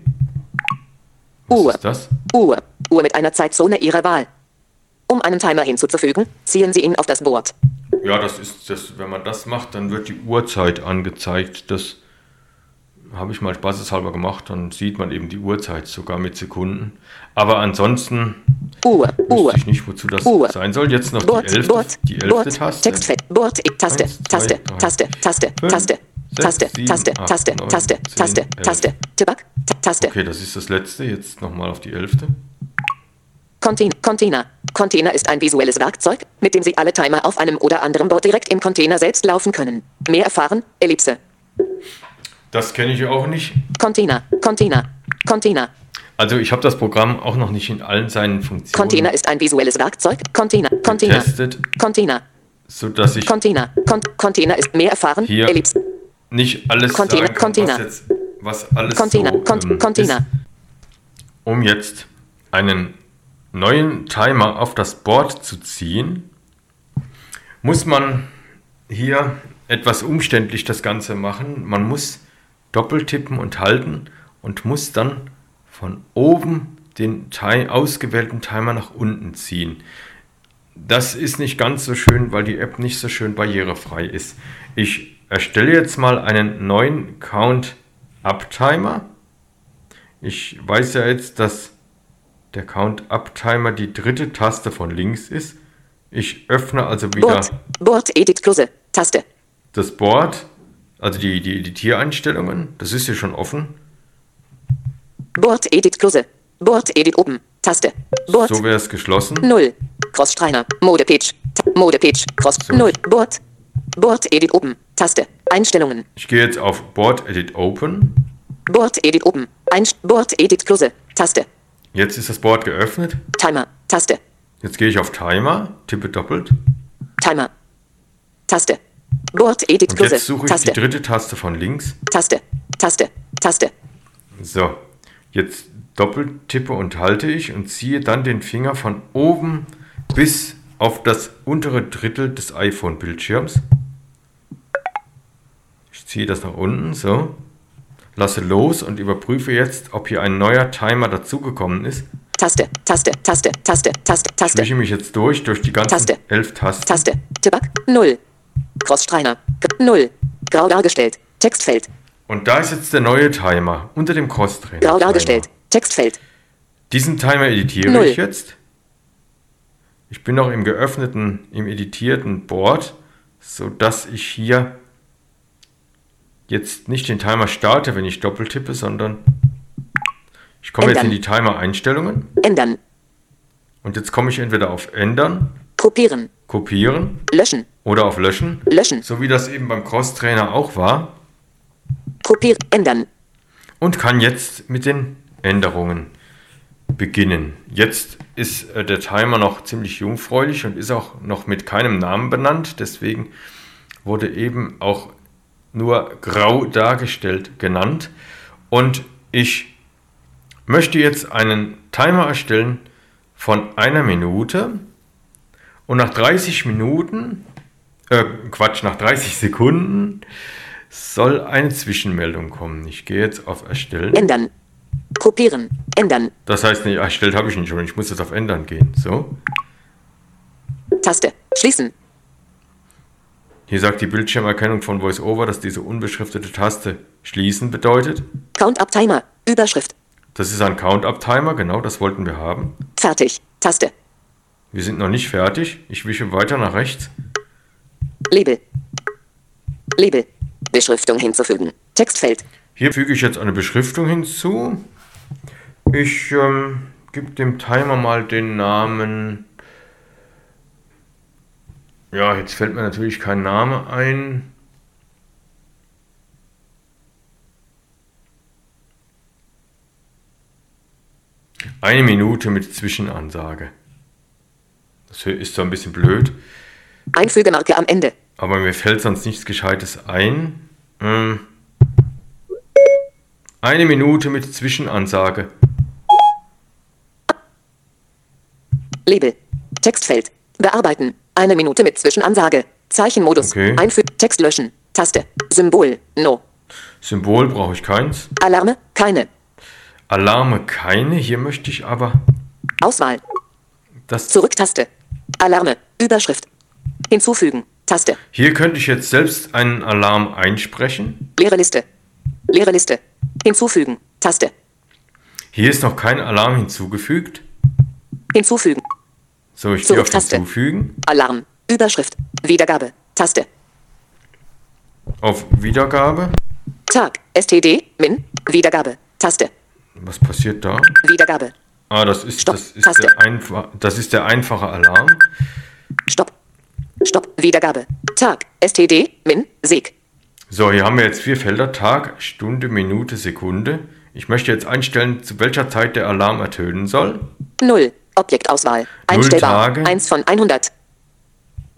Was Uhr. ist das? Uhr, Uhr mit einer Zeitzone Ihrer Wahl. Um einen Timer hinzuzufügen, ziehen Sie ihn auf das Board. Ja, das ist das. Wenn man das macht, dann wird die Uhrzeit angezeigt. Das habe ich mal spaßeshalber gemacht. Dann sieht man eben die Uhrzeit sogar mit Sekunden. Aber ansonsten Uhr, Uhr, ich nicht, wozu das Uhr. sein soll. Jetzt noch Board, die elfte, Board, die elfte Board, Taste. Textfeld, Board, E- Taste, Eins, Taste, drei, Taste, Taste, fünf, Taste, sechs, Taste, sieben, Taste, acht, Taste, neun, Taste, zehn, Taste, elf. Taste, Tabak, Ta- Taste, Okay, das ist das letzte. Jetzt nochmal auf die elfte. Container. Container ist ein visuelles Werkzeug, mit dem Sie alle Timer auf einem oder anderen Board direkt im Container selbst laufen können. Mehr erfahren, Ellipse. Das kenne ich auch nicht. Container, Container, Container. Also ich habe das Programm auch noch nicht in allen seinen Funktionen Container ist ein visuelles Werkzeug. Container, Container, getestet, Container, sodass ich Container. Con Container ist mehr erfahren, Hier. Ellipse. nicht alles Container, kann, Container. was, jetzt, was alles Container, so, Con ähm, Container. ist. Um jetzt einen neuen Timer auf das Board zu ziehen, muss man hier etwas umständlich das Ganze machen. Man muss doppeltippen und halten und muss dann von oben den ausgewählten Timer nach unten ziehen. Das ist nicht ganz so schön, weil die App nicht so schön barrierefrei ist. Ich erstelle jetzt mal einen neuen Count-Up-Timer. Ich weiß ja jetzt, dass der Count-Up-Timer die dritte Taste von links ist. Ich öffne also wieder Board, Board, Edit, Klose, Taste. das Board, also die, die Editiereinstellungen. Das ist hier schon offen. Board, Edit, Klose. Board, Edit, oben, Taste. Board, So wäre es geschlossen. 0. Cross-Streiner, Mode-Page, Ta- Mode-Page, Cross, So. 0. Board, Board, Edit, oben, Taste. Einstellungen. Ich gehe jetzt auf Board Edit Open. Board, Edit, oben. Einst Board, Edit, Klose, Taste. Jetzt ist das Board geöffnet. Timer, Taste. Jetzt gehe ich auf Timer, tippe doppelt. Timer. Taste. Board, Edit, Und Klose, jetzt suche ich Taste. die dritte Taste von links. Taste, Taste, Taste. So, jetzt doppelt tippe und halte ich und ziehe dann den Finger von oben bis auf das untere Drittel des iPhone-Bildschirms. Ich ziehe das nach unten, so. Lasse los und überprüfe jetzt, ob hier ein neuer Timer dazugekommen ist. Taste, Taste, Taste, Taste, Taste, Ich Taste, wische mich jetzt durch, durch die ganzen Taste. elf Tasten. Taste. Tabak, 0. Cross-Streiner, 0. Grau dargestellt. Textfeld, Und da ist jetzt der neue Timer unter dem Cross-Trainer. grau dargestellt. Textfeld, Diesen Timer editiere Null. ich jetzt. Ich bin noch im geöffneten, im editierten Board, sodass ich hier jetzt nicht den Timer starte, wenn ich doppelt tippe, sondern ich komme jetzt in Ändern. die Timer-Einstellungen Ändern. und jetzt komme ich entweder auf Ändern, Kopieren. Kopieren Löschen. Oder auf Löschen, Löschen. so wie das eben beim Cross-Trainer auch war Kopieren. Ändern. und kann jetzt mit den Änderungen beginnen. Jetzt ist äh, der Timer noch ziemlich jungfräulich und ist auch noch mit keinem Namen benannt, deswegen wurde eben auch nur grau dargestellt genannt und ich möchte jetzt einen Timer erstellen von einer Minute und nach 30 Minuten, äh, Quatsch, nach 30 Sekunden soll eine Zwischenmeldung kommen. Ich gehe jetzt auf Erstellen. Ändern. Kopieren. Ändern. Das heißt, nee, erstellt habe ich nicht schon. Ich muss jetzt auf Ändern gehen. So. Taste. Schließen. Hier sagt die Bildschirmerkennung von VoiceOver, dass diese unbeschriftete Taste schließen bedeutet. Count-up Timer. Überschrift. Das ist ein Count-Up-Timer, genau, das wollten wir haben. Fertig. Taste. Wir sind noch nicht fertig. Ich wische weiter nach rechts. Label. Label. Beschriftung hinzufügen. Textfeld. Hier füge ich jetzt eine Beschriftung hinzu. Ich ähm, gebe dem Timer mal den Namen. Ja, jetzt fällt mir natürlich kein Name ein. Eine Minute mit Zwischenansage. Das ist so ein bisschen blöd, Einfügemarke am Ende. aber mir fällt sonst nichts Gescheites ein. Ähm, eine Minute mit Zwischenansage. Label. Textfeld. Bearbeiten. Eine Minute mit Zwischenansage. Zeichenmodus. Okay. Einfügen. Text löschen. Taste. Symbol. No. Symbol brauche ich keins. Alarme. Keine. Alarme keine. Hier möchte ich aber Auswahl. das. Zurücktaste. Alarme. Überschrift. Hinzufügen. Taste. Hier könnte ich jetzt selbst einen Alarm einsprechen. Leere Liste. Leere Liste. Hinzufügen. Taste. Hier ist noch kein Alarm hinzugefügt. Hinzufügen. So, ich gehe auf Zurücktaste. Hinzufügen. Alarm. Überschrift. Wiedergabe. Taste. Auf Wiedergabe. Tag. STD. Min. Wiedergabe. Taste. Was passiert da? Wiedergabe. Ah, das ist, Stopp, das ist, Taste. der, das ist der einfache Alarm. Stopp. Stopp. Wiedergabe. Tag. STD. Min. Seg. So, hier haben wir jetzt vier Felder. Tag, Stunde, Minute, Sekunde. Ich möchte jetzt einstellen, zu welcher Zeit der Alarm ertönen soll. 0. Objektauswahl. Einstellbar. Tage. 1 von 100.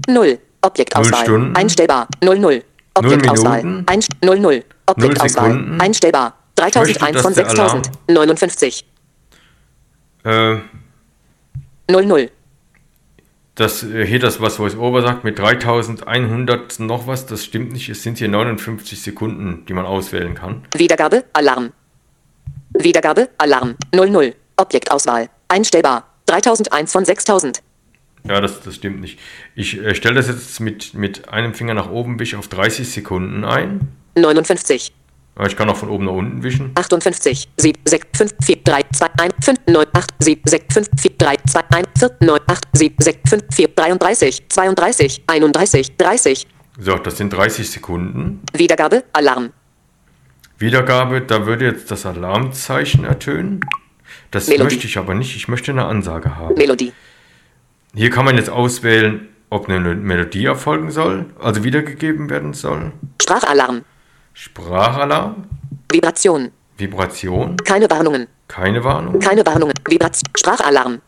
0. Objektauswahl. Stunden. Einstellbar. 0 0. Objektauswahl. Minuten. Einst 0 0. Objektauswahl. Einstellbar. möchte, 3001 von dass der 6000. 59. Äh, 0 0. das, äh, hier das, was VoiceOver sagt, mit 3100 noch was, das stimmt nicht. Es sind hier 59 Sekunden, die man auswählen kann. Wiedergabe. Alarm. Wiedergabe. Alarm. 0 0. Objektauswahl. Einstellbar. 3001 von 6000. Ja, das, das stimmt nicht. Ich äh, stelle das jetzt mit, mit einem Finger nach oben, wische auf 30 Sekunden ein. 59. Aber ich kann auch von oben nach unten wischen. 58, 7, 6, 5, 4, 3, 2, 1, 5, 9, 8, 7, 6, 5, 4, 3, 2, 1, 4, 9, 8, 7, 6, 5, 4, 33, 32, 31, 30. So, das sind 30 Sekunden. Wiedergabe, Alarm. Wiedergabe, da würde jetzt das Alarmzeichen ertönen. Das Melodie. möchte ich aber nicht. Ich möchte eine Ansage haben. Melodie. Hier kann man jetzt auswählen, ob eine Melodie erfolgen soll, also wiedergegeben werden soll. Sprachalarm. Sprachalarm, Vibration. Vibration, Keine Warnungen. keine Warnung. Keine Warnungen. Vibration. Sprachalarm.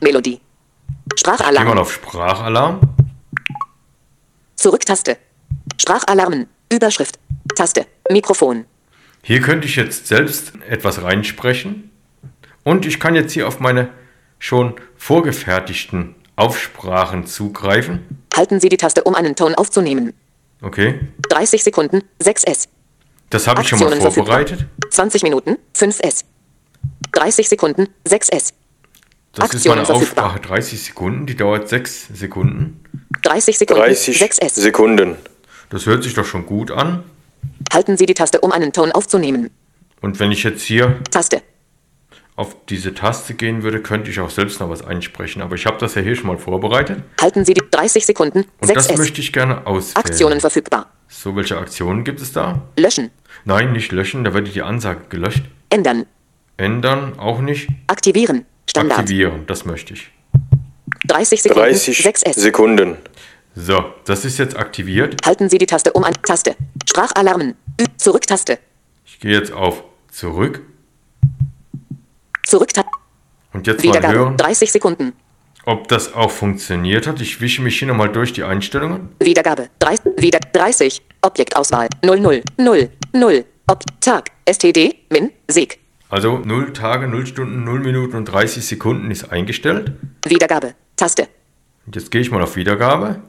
Melodie. Geh mal Sprachalarm. auf Sprachalarm. Zurücktaste. Sprachalarmen. Überschrift. Taste. Mikrofon. Hier könnte ich jetzt selbst etwas reinsprechen. Und ich kann jetzt hier auf meine schon vorgefertigten Aufsprachen zugreifen. Halten Sie die Taste, um einen Ton aufzunehmen. Okay, 30 Sekunden. 6S. das habe ich schon mal verfügbar. vorbereitet. 20 Minuten, 5S. 30 Sekunden, 6S. Das ist Aktionen meine verfügbar. Aufsprache 30 Sekunden, die dauert 6 Sekunden. 30 Sekunden, 6S. Sekunden. Das hört sich doch schon gut an. Halten Sie die Taste, um einen Ton aufzunehmen. Und wenn ich jetzt hier Taste. Auf diese Taste gehen würde, könnte ich auch selbst noch was einsprechen. Aber ich habe das ja hier schon mal vorbereitet. Halten Sie die 30 Sekunden. Und 6S. das möchte ich gerne auswählen. Aktionen verfügbar. So, welche Aktionen gibt es da? Löschen. Nein, nicht löschen, da wird die Ansage gelöscht. Ändern. Ändern auch nicht. Aktivieren. Standard. Aktivieren, das möchte ich. 30 Sekunden. 6S. Sekunden. So, das ist jetzt aktiviert. Halten Sie die Taste um ein Taste. Sprachalarmen. Zurücktaste. Ich gehe jetzt auf Zurück Zurücktaste. und jetzt mal Wiedergabe. hören, 30 Sekunden. ob das auch funktioniert hat. Ich wische mich hier nochmal durch die Einstellungen. Wiedergabe. 30. Wieder 30. Objektauswahl. 00. 0. 0. Ob Tag. STD. Min. Seg. Also 0 Tage, 0 Stunden, 0 Minuten und 30 Sekunden ist eingestellt. Wiedergabe. Taste. Und jetzt gehe ich mal auf Wiedergabe.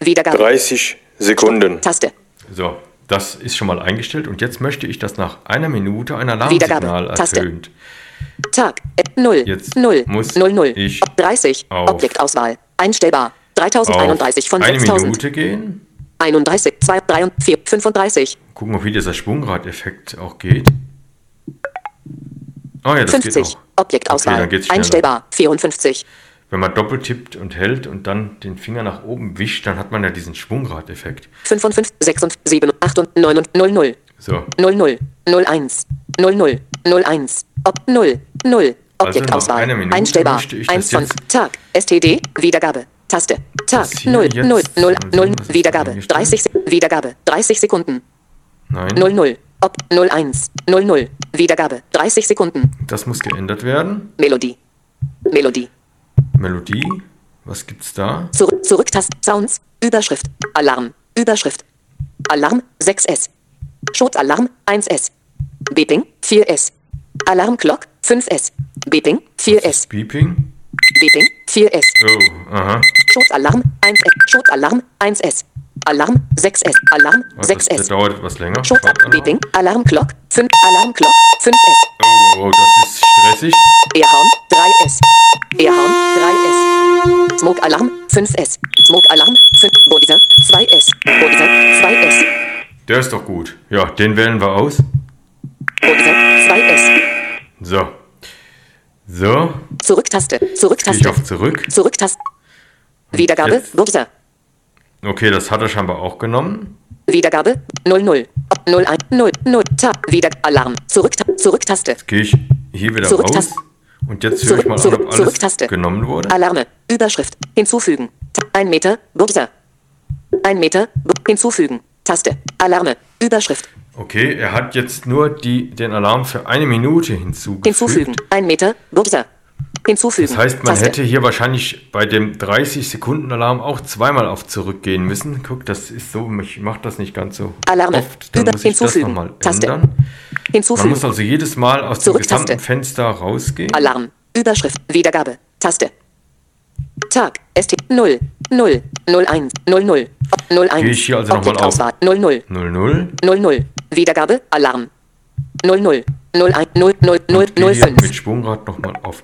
Wiedergabe. 30 Sekunden. Taste. So, das ist schon mal eingestellt. Und jetzt möchte ich, dass nach einer Minute ein. Alarmsignal ertönt. Tag. Äh, 0. Jetzt 0. muss 0. 0. ich Ob 30. auf- Objektauswahl. Einstellbar. 3031 von eine 6000. Minute gehen. 31. 2. 3 und 4. 35. Gucken, ob hier dieser Schwungradeffekt auch geht. Oh ja, das 50. geht auch. Objektauswahl. Okay. Einstellbar. 54. Wenn man doppelt tippt und hält und dann den Finger nach oben wischt, dann hat man ja diesen Schwungradeffekt. 55. 6 und 7 und 8 und 9 und 00. So, 00. 01. 00. 01. Ob 0. 0. Also Objektauswahl. nach einer Minute Einstellbar. möchte ich 1 das von Tag. STD. Wiedergabe. Taste. Tag. Das hier 0. jetzt- 0. 0. mal sehen, 0. was ist da Wiedergabe. eingestellt? 30. Se- Wiedergabe. 30 Sekunden. nein, 00. Ob 01. 00. Wiedergabe. 30 Sekunden. das muss geändert werden. Melodie. Melodie. Melodie, was gibt's da? Zurück, Zurücktaste. Sounds. Überschrift. Alarm. Überschrift. Alarm 6S. Schotalarm 1S. Beeping 4S. Alarmglock 5S. Beeping 4S. Beeping? Beeping 4S. Oh, aha. Schotalarm 1S. Schotalarm 1S. Alarm 6S. Alarm Oh, das, das 6S. dauert etwas länger. Schreibt einer. Beeping Alarmglock 5 Alarmglock 5S. Oh, das ist stressig. Airhorn 3S. Airhorn 3S. Smoke Alarm 5S. Smoke Alarm 5. Bodiser 2S. Bodiser 2S. Der ist doch gut. Ja, den wählen wir aus. Bodiser 2S. So. So, Zurücktaste. gehe ich Zurücktaste. auf zurück. Zurücktaste. Wiedergabe. jetzt? Okay, das hat er scheinbar auch genommen. Wiedergabe 00. 01 0 0 Tab. Wieder Alarm. Zurücktaste. Zurücktaste. Gehe ich hier wieder Zurücktaste. raus. Und jetzt höre ich Zurück- mal an, zurück- ob alles Zurücktaste. genommen wurde. Alarme. Überschrift. Hinzufügen. Ein Meter. Bodiser. Ein Meter. Hinzufügen. Taste. Alarme. Überschrift. Okay, er hat jetzt nur die, den Alarm für eine Minute hinzugefügt. Hinzufügen. Ein Meter. Bodiser. Hinzufügen. Das heißt, man Taste. hätte hier wahrscheinlich bei dem 30-Sekunden-Alarm auch zweimal auf zurückgehen müssen. Guck, das ist so, ich mache das nicht ganz so Alarme. oft. Dann Über- muss ich das hinzufügen. nochmal Taste. ändern. Man Hinzufügen. muss also jedes Mal aus dem Zurücktaste. gesamten Fenster rausgehen. Alarm. Überschrift. Wiedergabe. Taste. Tag. ST 0. 0. 01. 00. 01. Gehe ich hier also nochmal auf. Objektauswahl. 00. 00. 00. Wiedergabe. Alarm. 00. 01. 0. 0. 0. Und gehe hier 05. mit Schwungrad nochmal auf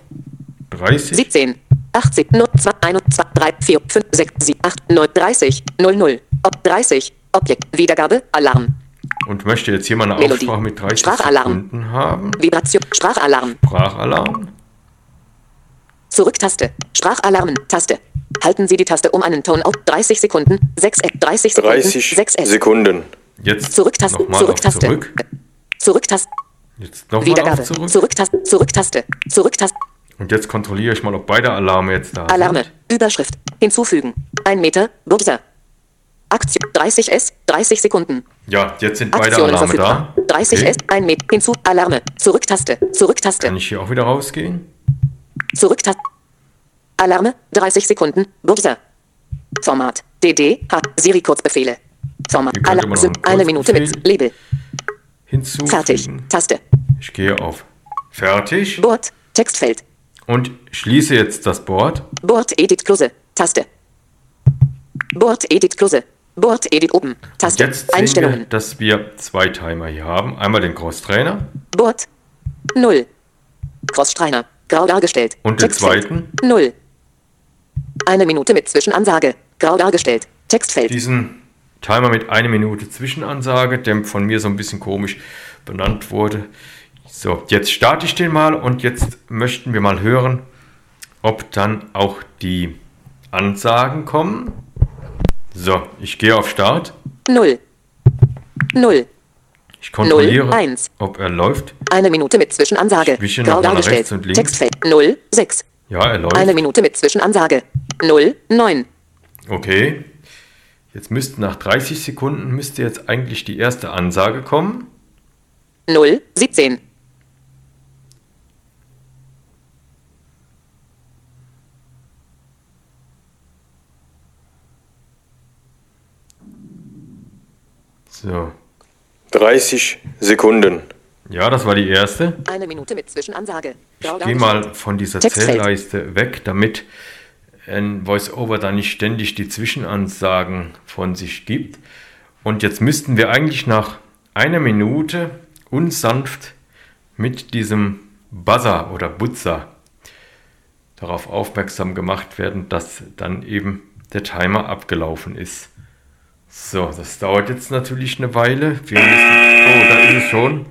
30. 17. 18. 0. 2. 1. 2. 3. 4. 5. 6. 7. 8. 9. 30. 00. Ob 30. Objekt. Wiedergabe. Alarm. Und möchte jetzt hier mal eine Melodie. Aufsprache mit 30 Sprachalarm. Sekunden haben. Vibration. Sprachalarm. Sprachalarm. Zurücktaste. Sprachalarmen. Taste. Halten Sie die Taste um einen Ton auf 30 Sekunden. 6 S. 30 Sekunden. 6 S. Sekunden. Jetzt Zurücktaste. Zurücktaste. zurück. Zurücktaste. Jetzt nochmal Wiedergabe. zurück. Zurücktaste. Zurücktaste. Zurücktaste. Und jetzt kontrolliere ich mal, ob beide Alarme jetzt da Alarme. sind. Überschrift. Hinzufügen. Ein Meter. Bürzer. Aktion. 30 S. 30 Sekunden. Ja, jetzt sind beide Aktionen Alarme verfügbar. da. 30 Okay. S. Ein Meter. Hinzu. Alarme. Zurücktaste. Zurücktaste. Kann ich hier auch wieder rausgehen? Zurücktaste. Alarme. 30 Sekunden. Bürzer. Format. DD. H. Siri Kurzbefehle. Format. Hier könnte Alarm. man noch einen Eine Minute mit Label. Hinzufügen. Fertig. Taste. Ich gehe auf Fertig Board. Textfeld. und schließe jetzt das Board. Board Edit Klose. Taste. Board Edit Klose. Board Edit oben. Taste. Jetzt sehen wir, Einstellungen. dass wir zwei Timer hier haben. Einmal den Cross-Trainer Board. 0. Cross-Schreiner. Grau dargestellt. und den Textfeld. zweiten. 0. Eine Minute mit Zwischenansage. Grau dargestellt. Textfeld. Diesen Timer mit einer Minute Zwischenansage, der von mir so ein bisschen komisch benannt wurde. So, jetzt starte ich den mal und jetzt möchten wir mal hören, ob dann auch die Ansagen kommen. So, ich gehe auf Start. 0. 0. Ich kontrolliere, Null, eins. ob er läuft. Eine Minute mit Zwischenansage. Wische noch mal nach rechts und links. Textfeld 0, 6. Ja, er läuft. Eine Minute mit Zwischenansage. 0, 9. Okay. Jetzt müsste nach 30 Sekunden müsste jetzt eigentlich die erste Ansage kommen. 0, 17. So. 30 Sekunden. Ja, das war die erste. Eine Minute mit Zwischenansage. Ich gehe mal von dieser Textfeld. Zählleiste weg, damit ein VoiceOver da nicht ständig die Zwischenansagen von sich gibt. Und jetzt müssten wir eigentlich nach einer Minute unsanft mit diesem Buzzer oder Buzzer darauf aufmerksam gemacht werden, dass dann eben der Timer abgelaufen ist. So, das dauert jetzt natürlich eine Weile. Wir müssen, oh, da ist es schon.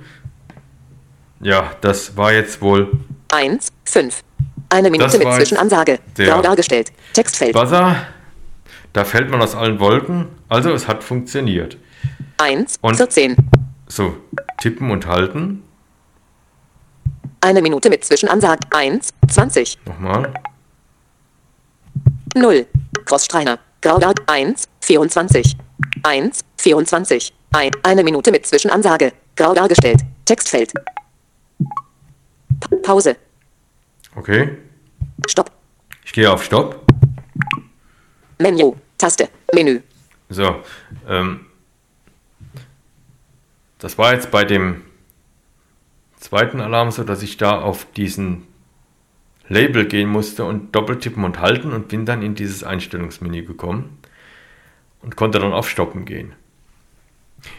Ja, das war jetzt wohl 1, 5. Eine Minute mit Zwischenansage. Grau dargestellt. Textfeld Buzzer. Da fällt man aus allen Wolken. Also es hat funktioniert. 1, Und- 14. So, tippen und halten. Eine Minute mit Zwischenansage. 1, 20. Nochmal. 0. Crossstreiner. Grau dar 1, 24. 1, 24. Ein, eine Minute mit Zwischenansage. Grau dargestellt. Textfeld. Pa Pause. Okay. Stopp. Ich gehe auf Stopp. Menü. Taste. Menü. So. Ähm, das war jetzt bei dem zweiten Alarm so, dass ich da auf diesen Label gehen musste und doppeltippen und halten und bin dann in dieses Einstellungsmenü gekommen und konnte dann auf Stoppen gehen.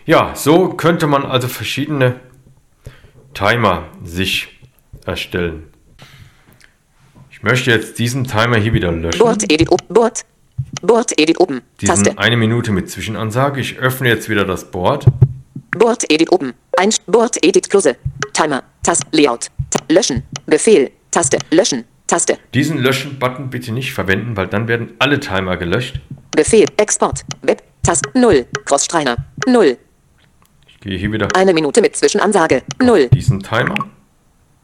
Ja, so könnte man also verschiedene Timer sich erstellen. Ich möchte jetzt diesen Timer hier wieder löschen. Board Edit oben. Board. Board Edit oben. Taste. Diesen eine Minute mit Zwischenansage. Ich öffne jetzt wieder das Board. Board Edit oben. Ein Board Edit Close. Timer. Taste. Layout. Ta löschen. Befehl. Taste. Löschen. Taste. Diesen Löschen-Button bitte nicht verwenden, weil dann werden alle Timer gelöscht. Befehl. Export. Web. Taste. 0. Crossstreiner. 0. Ich gehe hier wieder Eine Minute mit Zwischenansage. 0. diesen Timer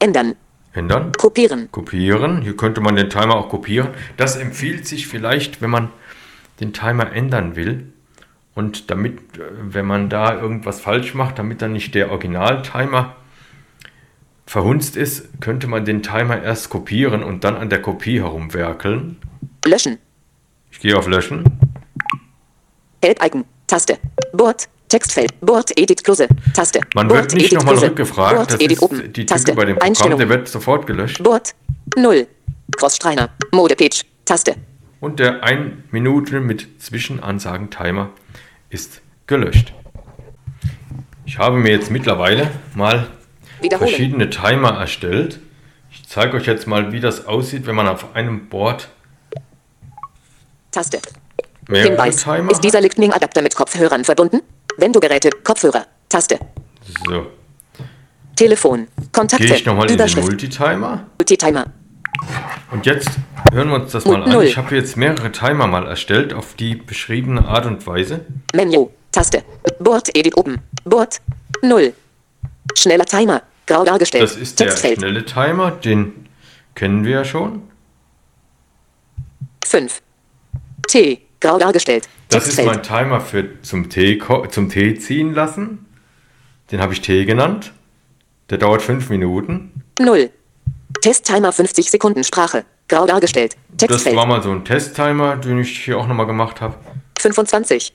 Ändern. Ändern, Kopieren. kopieren. Hier könnte man den Timer auch kopieren. Das empfiehlt sich vielleicht, wenn man den Timer ändern will. Und damit, äh, wenn man da irgendwas falsch macht, damit dann nicht der Original-Timer verhunzt ist, könnte man den Timer erst kopieren und dann an der Kopie herumwerkeln. Löschen. Ich gehe auf Löschen. Help-Icon. Taste. Board. Textfeld. Board Edit Close. Taste. Man Board wird nicht nochmal rückgefragt. Board Das Edit oben. die Taste. Tücke bei dem Programm, der wird sofort gelöscht. Board. 0. Crossstreiner. Mode Page. Taste. Und der 1 Minute mit Zwischenansagen-Timer ist gelöscht. Ich habe mir jetzt mittlerweile mal verschiedene Timer erstellt. Ich zeige euch jetzt mal, wie das aussieht, wenn man auf einem Board Taste. mehrere Hinweis. Timer Ist dieser Lightning-Adapter mit Kopfhörern verbunden? Wenn du Geräte, Kopfhörer. Taste. So, Telefon. Kontakte. gehe ich nochmal in den. Multitimer. Multitimer. Und jetzt hören wir uns das mal an. Null. Ich habe jetzt mehrere Timer mal erstellt auf die beschriebene Art und Weise. Menü. Taste. Board Edit oben. Board. 0. Schneller Timer. Grau dargestellt. Das ist der Textfeld. schnelle Timer, den kennen wir ja schon. 5. T. Grau dargestellt. Das ist mein Timer für zum Tee, zum Tee ziehen lassen. Den habe ich Tee genannt. Der dauert fünf Minuten. 0. Testtimer 50 Sekunden Sprache. Grau dargestellt. Das Textfeld. war mal so ein Testtimer, den ich hier auch nochmal gemacht habe. 25.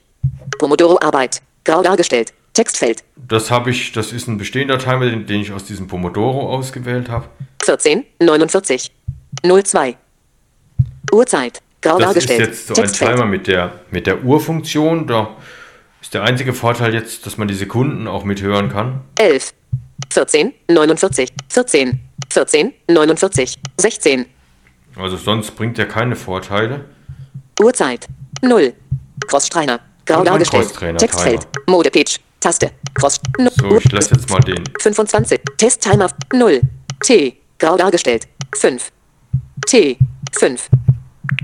Pomodoro Arbeit. Grau dargestellt. Textfeld. Das habe ich, das ist ein bestehender Timer, den, den ich aus diesem Pomodoro ausgewählt habe. 14. 49. 02. Uhrzeit. Grau Das ist dargestellt. jetzt so ein. Timer mit der, mit der Uhrfunktion. Da ist der einzige Vorteil jetzt, dass man die Sekunden auch mithören kann. 11. 14. 49. 14. 14. 49. 16. Also sonst bringt er keine Vorteile. Uhrzeit. 0. Crossstreiner. Grau dargestellt. Textfeld. Mode Page. Taste. Cross. No, So, ich lasse jetzt mal den 25. Testtimer 0. T. Grau dargestellt. 5. T. 5.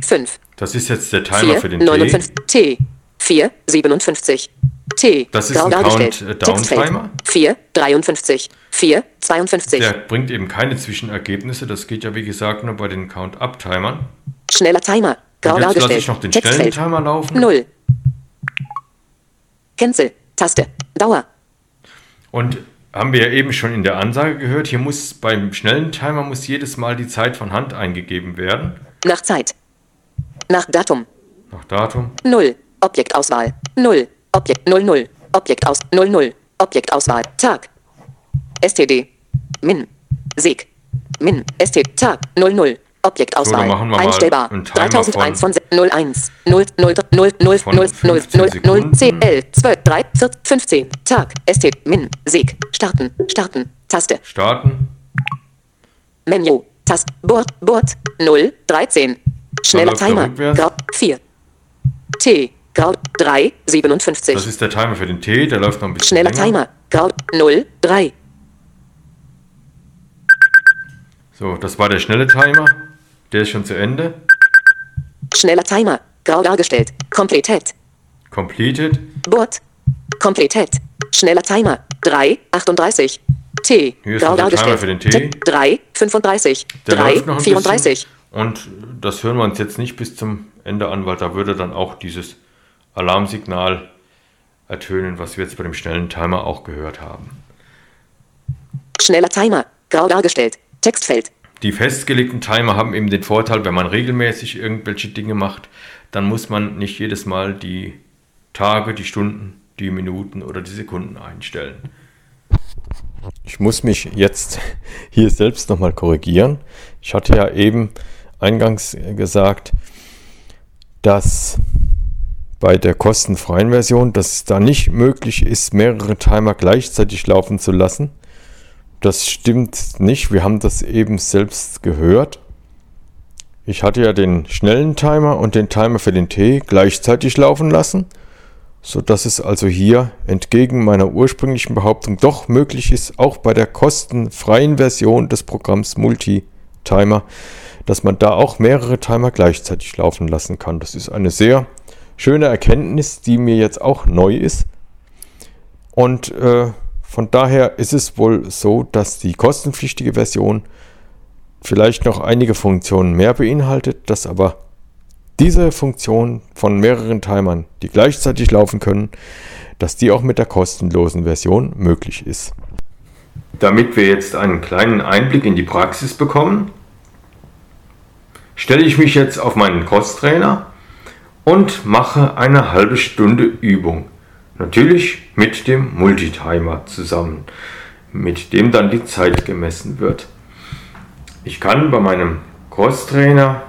5. Das ist jetzt der Timer 4. für den 59. T. 4. 57. T. Das ist ein. Countdown-Timer? Textfeld. 4. 53. 4. T. 52. Der bringt eben keine Zwischenergebnisse. Das geht ja wie gesagt nur bei den Count-Up-Timern. Schneller Timer. Grau jetzt lasse ich noch den schnellen Textfeld. Timer laufen. 0. Cancel. Taste. Dauer. Und haben wir ja eben schon in der Ansage gehört, hier muss beim schnellen Timer muss jedes Mal die Zeit von Hand eingegeben werden. Nach Zeit. Nach Datum. Nach Datum. 0. Objektauswahl. 0. Objekt 00. Objektaus 00. Objektauswahl. Tag. STD. Min. Seg. Min. ST. Tag. 00. Objektauswahl. So, Einstellbar. einen Timer 3001 von- von 01. 0 0 0 0 Von 0 0 15 0 0 10 Sekunden. 11 12 3 4 15. Tag. ST. Min. Seg. Starten. Starten. Taste. Starten. Menü. Tast. Bord. Bord. 0. 13. Schneller er Timer. Grau. 4. T. Grau. 3. 57. Das ist der Timer für den T, der läuft noch ein bisschen Schneller länger. Timer. Grau 0, 3. So, das war der schnelle Timer. Der ist schon zu Ende. Schneller Timer. Grau dargestellt. Completed. Completed. Bord. Completed. Schneller Timer. 3, 38. T. Hier ist Grau unser Timer dargestellt. für den T. 3, 35. Der 3, läuft noch ein 34. Und das hören wir uns jetzt nicht bis zum Ende an, weil da würde dann auch dieses Alarmsignal ertönen, was wir jetzt bei dem schnellen Timer auch gehört haben. Schneller Timer. Grau dargestellt. Textfeld. Die festgelegten Timer haben eben den Vorteil, wenn man regelmäßig irgendwelche Dinge macht, dann muss man nicht jedes Mal die Tage, die Stunden, die Minuten oder die Sekunden einstellen. Ich muss mich jetzt hier selbst nochmal korrigieren. Ich hatte ja eben eingangs gesagt, dass bei der kostenfreien Version, dass es da nicht möglich ist, mehrere Timer gleichzeitig laufen zu lassen. Das stimmt nicht. Wir haben das eben selbst gehört. Ich hatte ja den schnellen Timer und den Timer für den T gleichzeitig laufen lassen, sodass es also hier entgegen meiner ursprünglichen Behauptung doch möglich ist, auch bei der kostenfreien Version des Programms Multi-Timer, dass man da auch mehrere Timer gleichzeitig laufen lassen kann. Das ist eine sehr schöne Erkenntnis, die mir jetzt auch neu ist. Und äh, von daher ist es wohl so, dass die kostenpflichtige Version vielleicht noch einige Funktionen mehr beinhaltet, dass aber diese Funktion von mehreren Timern, die gleichzeitig laufen können, dass die auch mit der kostenlosen Version möglich ist. Damit wir jetzt einen kleinen Einblick in die Praxis bekommen, stelle ich mich jetzt auf meinen Crosstrainer und mache eine halbe Stunde Übung. Natürlich mit dem Multitimer zusammen, mit dem dann die Zeit gemessen wird. Ich kann bei meinem Crosstrainer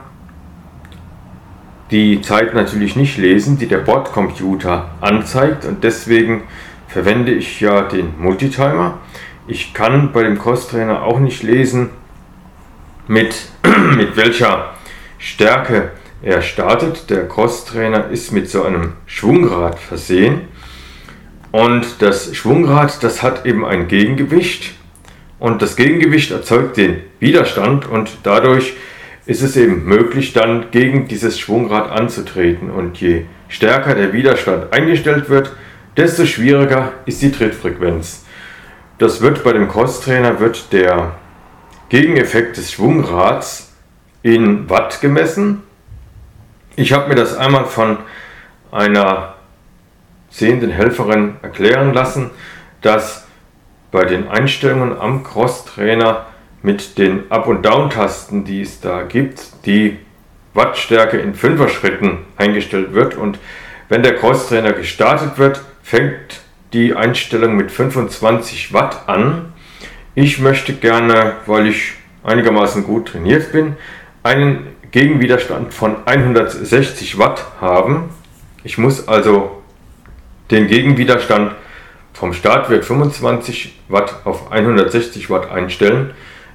die Zeit natürlich nicht lesen, die der Bordcomputer anzeigt und deswegen verwende ich ja den Multitimer. Ich kann bei dem Crosstrainer auch nicht lesen, mit, mit welcher Stärke er startet. Der Crosstrainer ist mit so einem Schwungrad versehen und das Schwungrad, das hat eben ein Gegengewicht und das Gegengewicht erzeugt den Widerstand und dadurch ist es eben möglich, dann gegen dieses Schwungrad anzutreten. Und je stärker der Widerstand eingestellt wird, desto schwieriger ist die Trittfrequenz. Das wird bei dem Crosstrainer wird der Gegeneffekt des Schwungrads in Watt gemessen. Ich habe mir das einmal von einer sehenden Helferin erklären lassen, dass bei den Einstellungen am Crosstrainer mit den Up- und Down-Tasten, die es da gibt, die Wattstärke in Fünfer-Schritten eingestellt wird. Und wenn der Crosstrainer gestartet wird, fängt die Einstellung mit 25 Watt an. Ich möchte gerne, weil ich einigermaßen gut trainiert bin, einen Gegenwiderstand von 160 Watt haben. Ich muss also den Gegenwiderstand vom Startwert 25 Watt auf 160 Watt einstellen.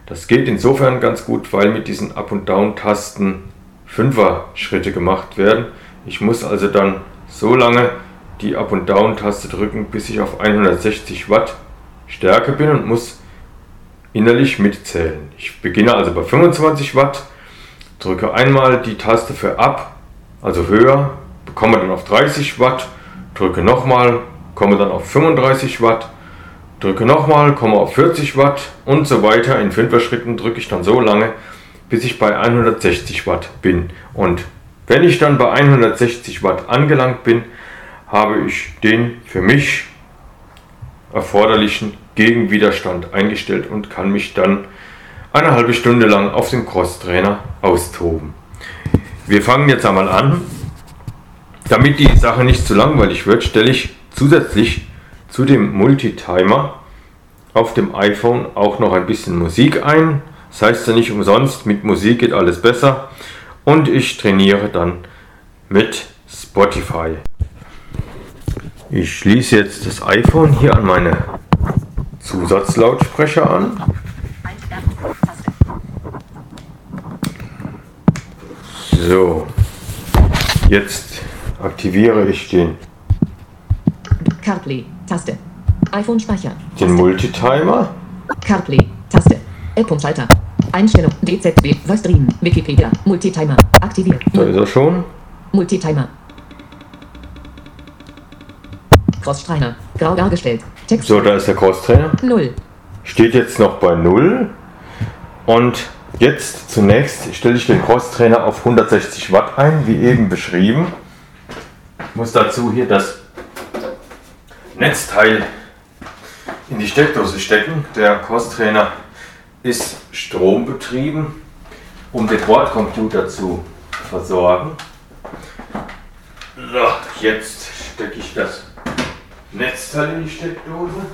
Das geht insofern ganz gut, weil mit diesen Up- und Down-Tasten Fünfer-Schritte gemacht werden. Ich muss also dann so lange die Up- und Down-Taste drücken, bis ich auf 160 Watt Stärke bin und muss innerlich mitzählen. Ich beginne also bei 25 Watt, drücke einmal die Taste für Up, also höher, komme dann auf 30 Watt, drücke nochmal, komme dann auf 35 Watt, drücke nochmal, komme auf 40 Watt und so weiter. In 5er Schritten drücke ich dann so lange, bis ich bei 160 Watt bin. Und wenn ich dann bei 160 Watt angelangt bin, habe ich den für mich erforderlichen Gegenwiderstand eingestellt und kann mich dann eine halbe Stunde lang auf dem Crosstrainer austoben. Wir fangen jetzt einmal an. Damit die Sache nicht zu langweilig wird, stelle ich zusätzlich zu dem Multitimer auf dem iPhone auch noch ein bisschen Musik ein. Das heißt ja nicht umsonst, mit Musik geht alles besser. Und ich trainiere dann mit Spotify. Ich schließe jetzt das iPhone hier an meine Zusatzlautsprecher an. So, jetzt aktiviere ich den, CarPlay, Taste. iPhone Speicher. den Multitimer. CarPlay, Taste. L-Punkt-Schalter. Einstellung, DZB, Voice Stream, Wikipedia, Multitimer, aktiviert. Da ist er schon. Multitimer. Crossstreiner, grau dargestellt. Text So, da ist der Crosstrainer. 0. Steht jetzt noch bei 0. Und jetzt zunächst stelle ich den Crosstrainer auf 160 Watt ein, wie eben beschrieben. Ich muss dazu hier das Netzteil in die Steckdose stecken. Der Crosstrainer ist strombetrieben, um den Bordcomputer zu versorgen. So, jetzt stecke ich das Netzteil in die Steckdose.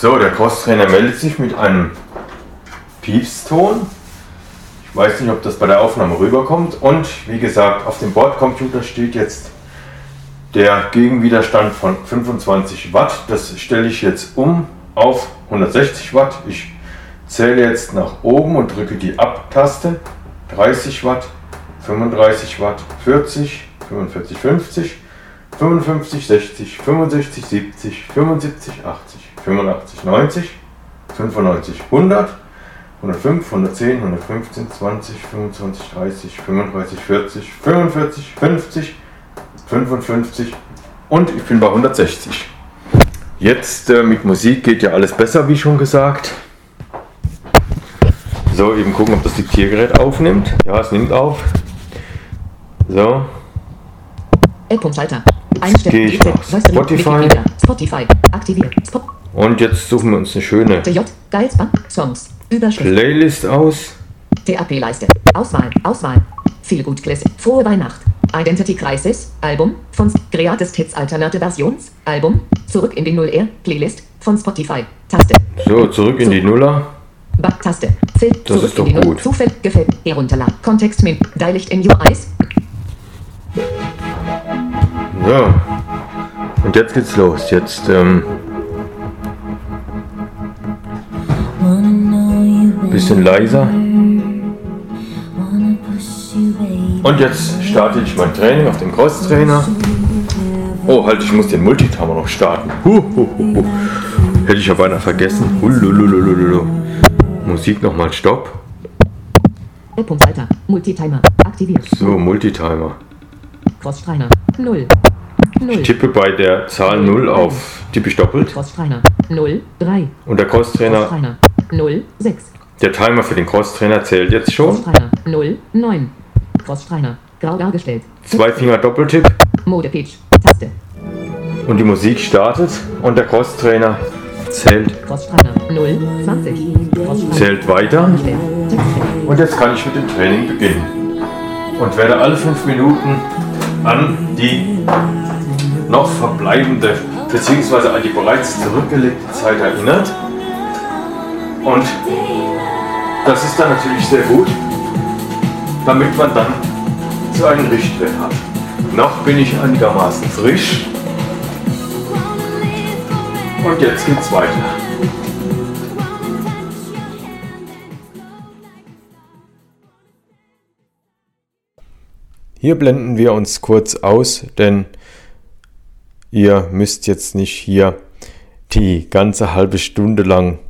So, der Crosstrainer meldet sich mit einem Piepston. Ich weiß nicht, ob das bei der Aufnahme rüberkommt. Und wie gesagt, auf dem Bordcomputer steht jetzt der Gegenwiderstand von 25 Watt. Das stelle ich jetzt um auf 160 Watt. Ich zähle jetzt nach oben und drücke die Up-Taste. 30 Watt, 35 Watt, 40, 45, 50, 55, 60, 65, 70, 75, 80, 85, 90, 95, 100, 105, 110, 115, 20, 25, 30, 35, 40, 45, 50, 55 und ich bin bei 160. Jetzt äh, mit Musik geht ja alles besser, wie schon gesagt. So, eben gucken, ob das Diktiergerät aufnimmt. Ja, es nimmt auf. So, gehe Einstellung, ich nach Spotify. Spotify, aktiviert. Spot, und jetzt suchen wir uns eine schöne TJ, Geilsband, Songs, Überschrift, Playlist aus. TAP-Leiste, Auswahl, Auswahl, Viel gut Classic, Frohe Weihnacht, Identity Crisis, Album, von Greatest Hits Alternate Versions, Album, zurück in die 0R, Playlist, von Spotify, Taste, So, zurück in die Nuller. Back-Taste, Zähl, Das zurück ist doch in die Null, gut. Zufall, gefällt, herunterladen, Kontext, Min, Deiligt in Your Eyes, So. Und jetzt geht's los. Jetzt ähm, bisschen leiser. Und jetzt starte ich mein Training auf dem Crosstrainer. Oh, halt, ich muss den Multitimer noch starten. Huhuhuhu. Hätte ich ja beinahe vergessen. Hulululululu. Musik nochmal Stopp. Multitimer, aktiviert, So, Multitimer. Crossstreiner, 0, 0, Tippe bei der Zahl 0 auf. Tippe ich doppelt. Crossstreiner, 0, 3, Und der Crosstrainer, Crosstrainer, 0, 6, der Timer für den Crosstrainer zählt jetzt schon. Crosstrainer, 0, 9, Crossstrainer, grau dargestellt, Zwei Finger Doppeltipp Mode Pitch, Taste, und die Musik startet und der Crosstrainer zählt, Crossstrainer, 0, 20, Crossstrainer, zählt weiter. Und jetzt kann ich mit dem Training beginnen. Und werde alle fünf Minuten an die noch verbleibende bzw. an die bereits zurückgelegte Zeit erinnert. Und das ist dann natürlich sehr gut, damit man dann so einen Richtwert hat. Noch bin ich einigermaßen frisch. Und jetzt geht's weiter. Hier blenden wir uns kurz aus, denn ihr müsst jetzt nicht hier die ganze halbe Stunde lang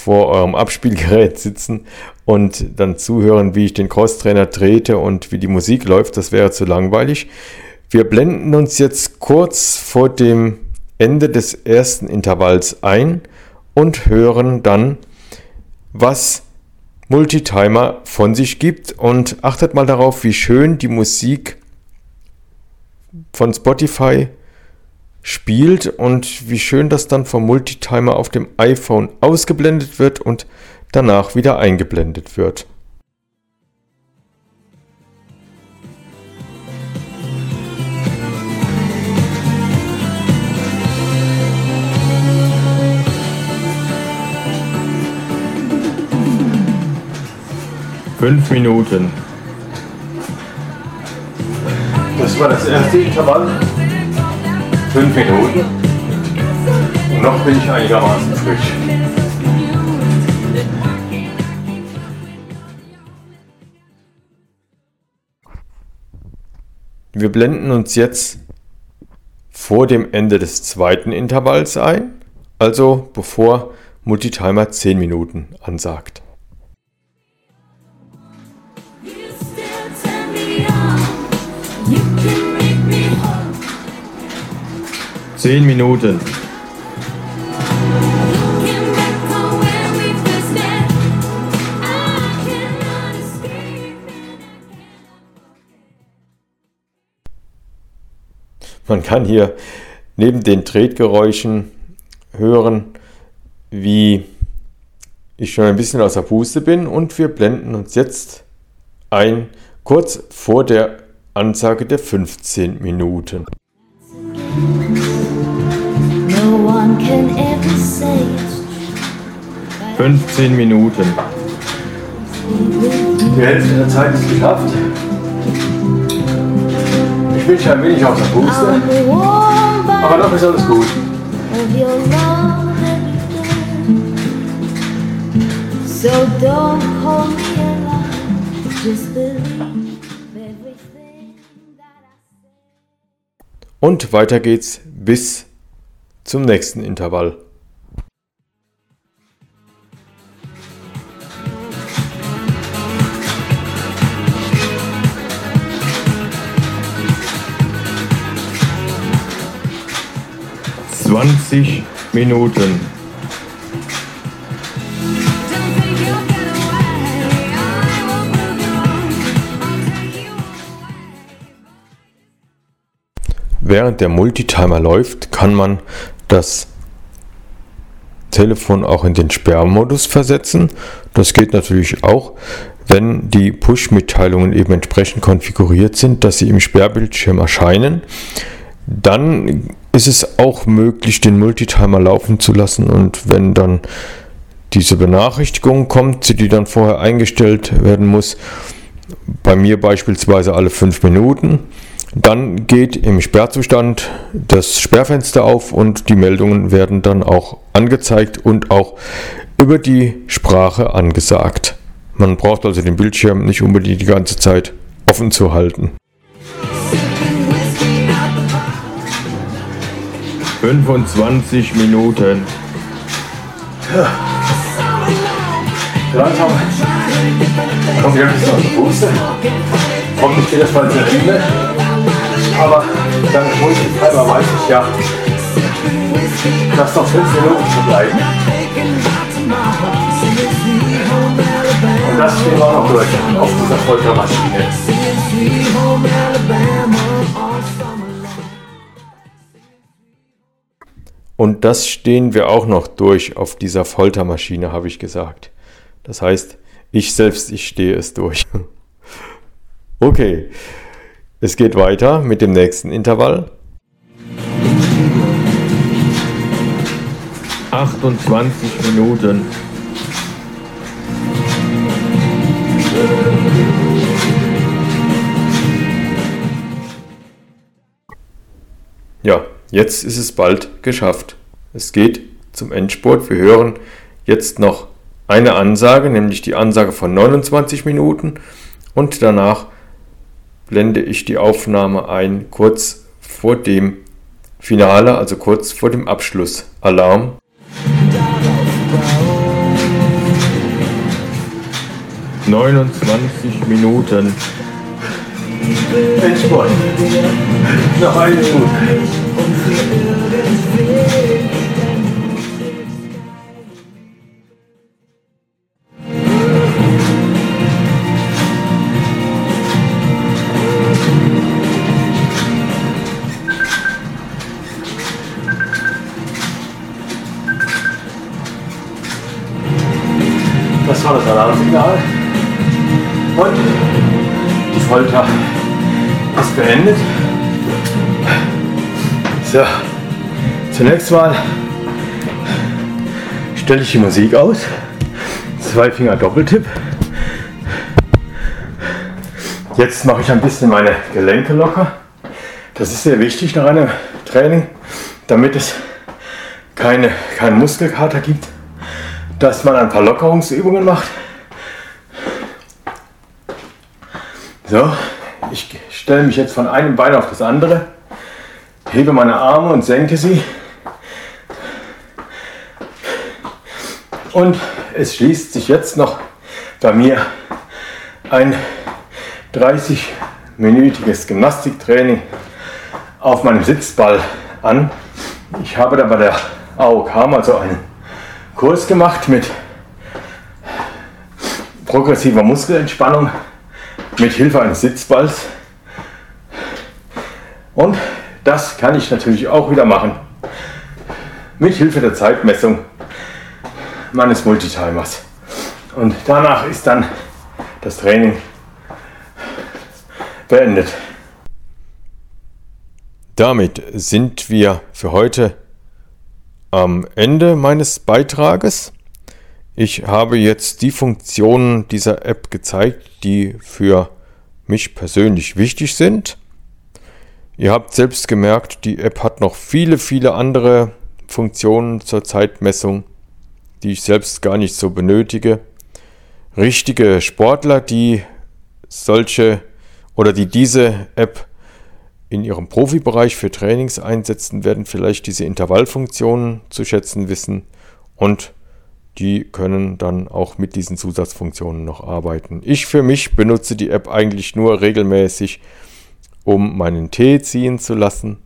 vor eurem Abspielgerät sitzen und dann zuhören, wie ich den Crosstrainer trete und wie die Musik läuft. Das wäre zu langweilig. Wir blenden uns jetzt kurz vor dem Ende des ersten Intervalls ein und hören dann, was Multitimer von sich gibt und achtet mal darauf, wie schön die Musik von Spotify spielt und wie schön das dann vom Multitimer auf dem iPhone ausgeblendet wird und danach wieder eingeblendet wird. Fünf Minuten. Das war das erste Intervall. Fünf Minuten. Und noch bin ich einigermaßen frisch. Wir blenden uns jetzt vor dem Ende des zweiten Intervalls ein, also bevor Multitimer 10 Minuten ansagt. Zehn Minuten. Man kann hier neben den Tretgeräuschen hören, wie ich schon ein bisschen aus der Puste bin und wir blenden uns jetzt ein, kurz vor der Ansage der 15 Minuten. 15 Minuten. Die Hälfte der Zeit ist geschafft. Ich bin schon ein wenig aus der Puste, aber body noch ist alles gut. Und weiter geht's bis zum nächsten Intervall. Zwanzig Minuten. Während der Multitimer läuft, kann man das Telefon auch in den Sperrmodus versetzen. Das geht natürlich auch, wenn die Push-Mitteilungen eben entsprechend konfiguriert sind, dass sie im Sperrbildschirm erscheinen. Dann ist es auch möglich, den Multitimer laufen zu lassen und wenn dann diese Benachrichtigung kommt, die dann vorher eingestellt werden muss, bei mir beispielsweise alle fünf Minuten, dann geht im Sperrzustand das Sperrfenster auf und die Meldungen werden dann auch angezeigt und auch über die Sprache angesagt. Man braucht also den Bildschirm nicht unbedingt die ganze Zeit offen zu halten. 25 Minuten. Langsam kommt ja ein bisschen aus der Puste. Hoffentlich geht das bald zu Ende. Aber dann einmal weiß ich ja, dass noch 5 Minuten zu bleiben. Und das stehen wir auch noch durch auf dieser Foltermaschine. Und das stehen wir auch noch durch auf dieser Foltermaschine, habe ich gesagt. Das heißt, ich selbst, ich stehe es durch. Okay, es geht weiter mit dem nächsten Intervall. 28 Minuten. Ja, jetzt ist es bald geschafft. Es geht zum Endspurt. Wir hören jetzt noch eine Ansage, nämlich die Ansage von 29 Minuten und danach blende ich die Aufnahme ein, kurz vor dem Finale, also kurz vor dem Abschlussalarm. Neunundzwanzig Minuten. Endspurt. Noch eine Minute. Alarmsignal. Und die Folter ist beendet. So, zunächst mal stelle ich die Musik aus. Zwei Finger Doppeltipp. Jetzt mache ich ein bisschen meine Gelenke locker. Das ist sehr wichtig nach einem Training, damit es keine, keinen Muskelkater gibt, dass man ein paar Lockerungsübungen macht. So, ich stelle mich jetzt von einem Bein auf das andere, hebe meine Arme und senke sie. Und es schließt sich jetzt noch bei mir ein 30-minütiges Gymnastiktraining auf meinem Sitzball an. Ich habe da bei der AOK mal so einen Kurs gemacht mit progressiver Muskelentspannung mit Hilfe eines Sitzballs. Und das kann ich natürlich auch wieder machen mit Hilfe der Zeitmessung meines Multitimers. Und danach ist dann das Training beendet. Damit sind wir für heute am Ende meines Beitrages. Ich habe jetzt die Funktionen dieser App gezeigt, die für mich persönlich wichtig sind. Ihr habt selbst gemerkt, die App hat noch viele, viele andere Funktionen zur Zeitmessung, die ich selbst gar nicht so benötige. Richtige Sportler, die solche oder die diese App in ihrem Profibereich für Trainings einsetzen, werden vielleicht diese Intervallfunktionen zu schätzen wissen und die können dann auch mit diesen Zusatzfunktionen noch arbeiten. Ich für mich benutze die App eigentlich nur regelmäßig, um meinen Tee ziehen zu lassen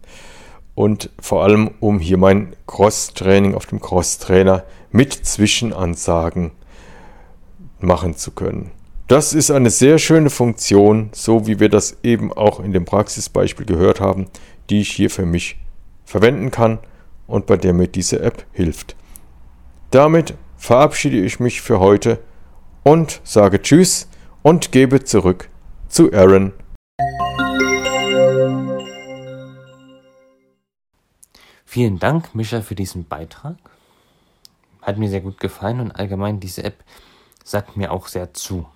und vor allem um hier mein Cross-Training auf dem Cross-Trainer mit Zwischenansagen machen zu können. Das ist eine sehr schöne Funktion, so wie wir das eben auch in dem Praxisbeispiel gehört haben, die ich hier für mich verwenden kann und bei der mir diese App hilft. Damit verabschiede ich mich für heute und sage Tschüss und gebe zurück zu Aaron. Vielen Dank, Mischa, für diesen Beitrag. Hat mir sehr gut gefallen und allgemein diese App sagt mir auch sehr zu.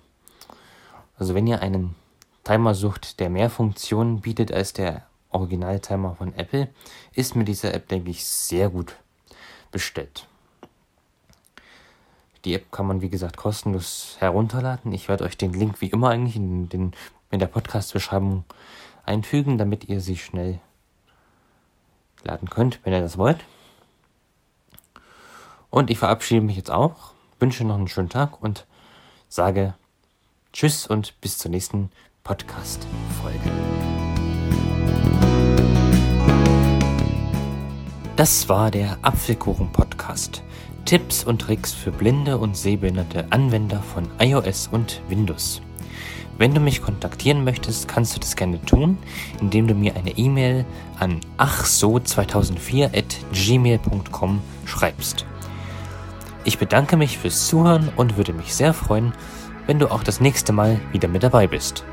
Also wenn ihr einen Timer sucht, der mehr Funktionen bietet als der Original-Timer von Apple, ist mit dieser App, denke ich, sehr gut bestellt. Die App kann man, wie gesagt, kostenlos herunterladen. Ich werde euch den Link wie immer eigentlich in, den, in der Podcast-Beschreibung einfügen, damit ihr sie schnell laden könnt, wenn ihr das wollt. Und ich verabschiede mich jetzt auch, wünsche noch einen schönen Tag und sage Tschüss und bis zur nächsten Podcast-Folge. Das war der Apfelkuchen-Podcast. Tipps und Tricks für blinde und sehbehinderte Anwender von iOS und Windows. Wenn du mich kontaktieren möchtest, kannst du das gerne tun, indem du mir eine E-Mail an achso2004 at gmail.com schreibst. Ich bedanke mich fürs Zuhören und würde mich sehr freuen, wenn du auch das nächste Mal wieder mit dabei bist.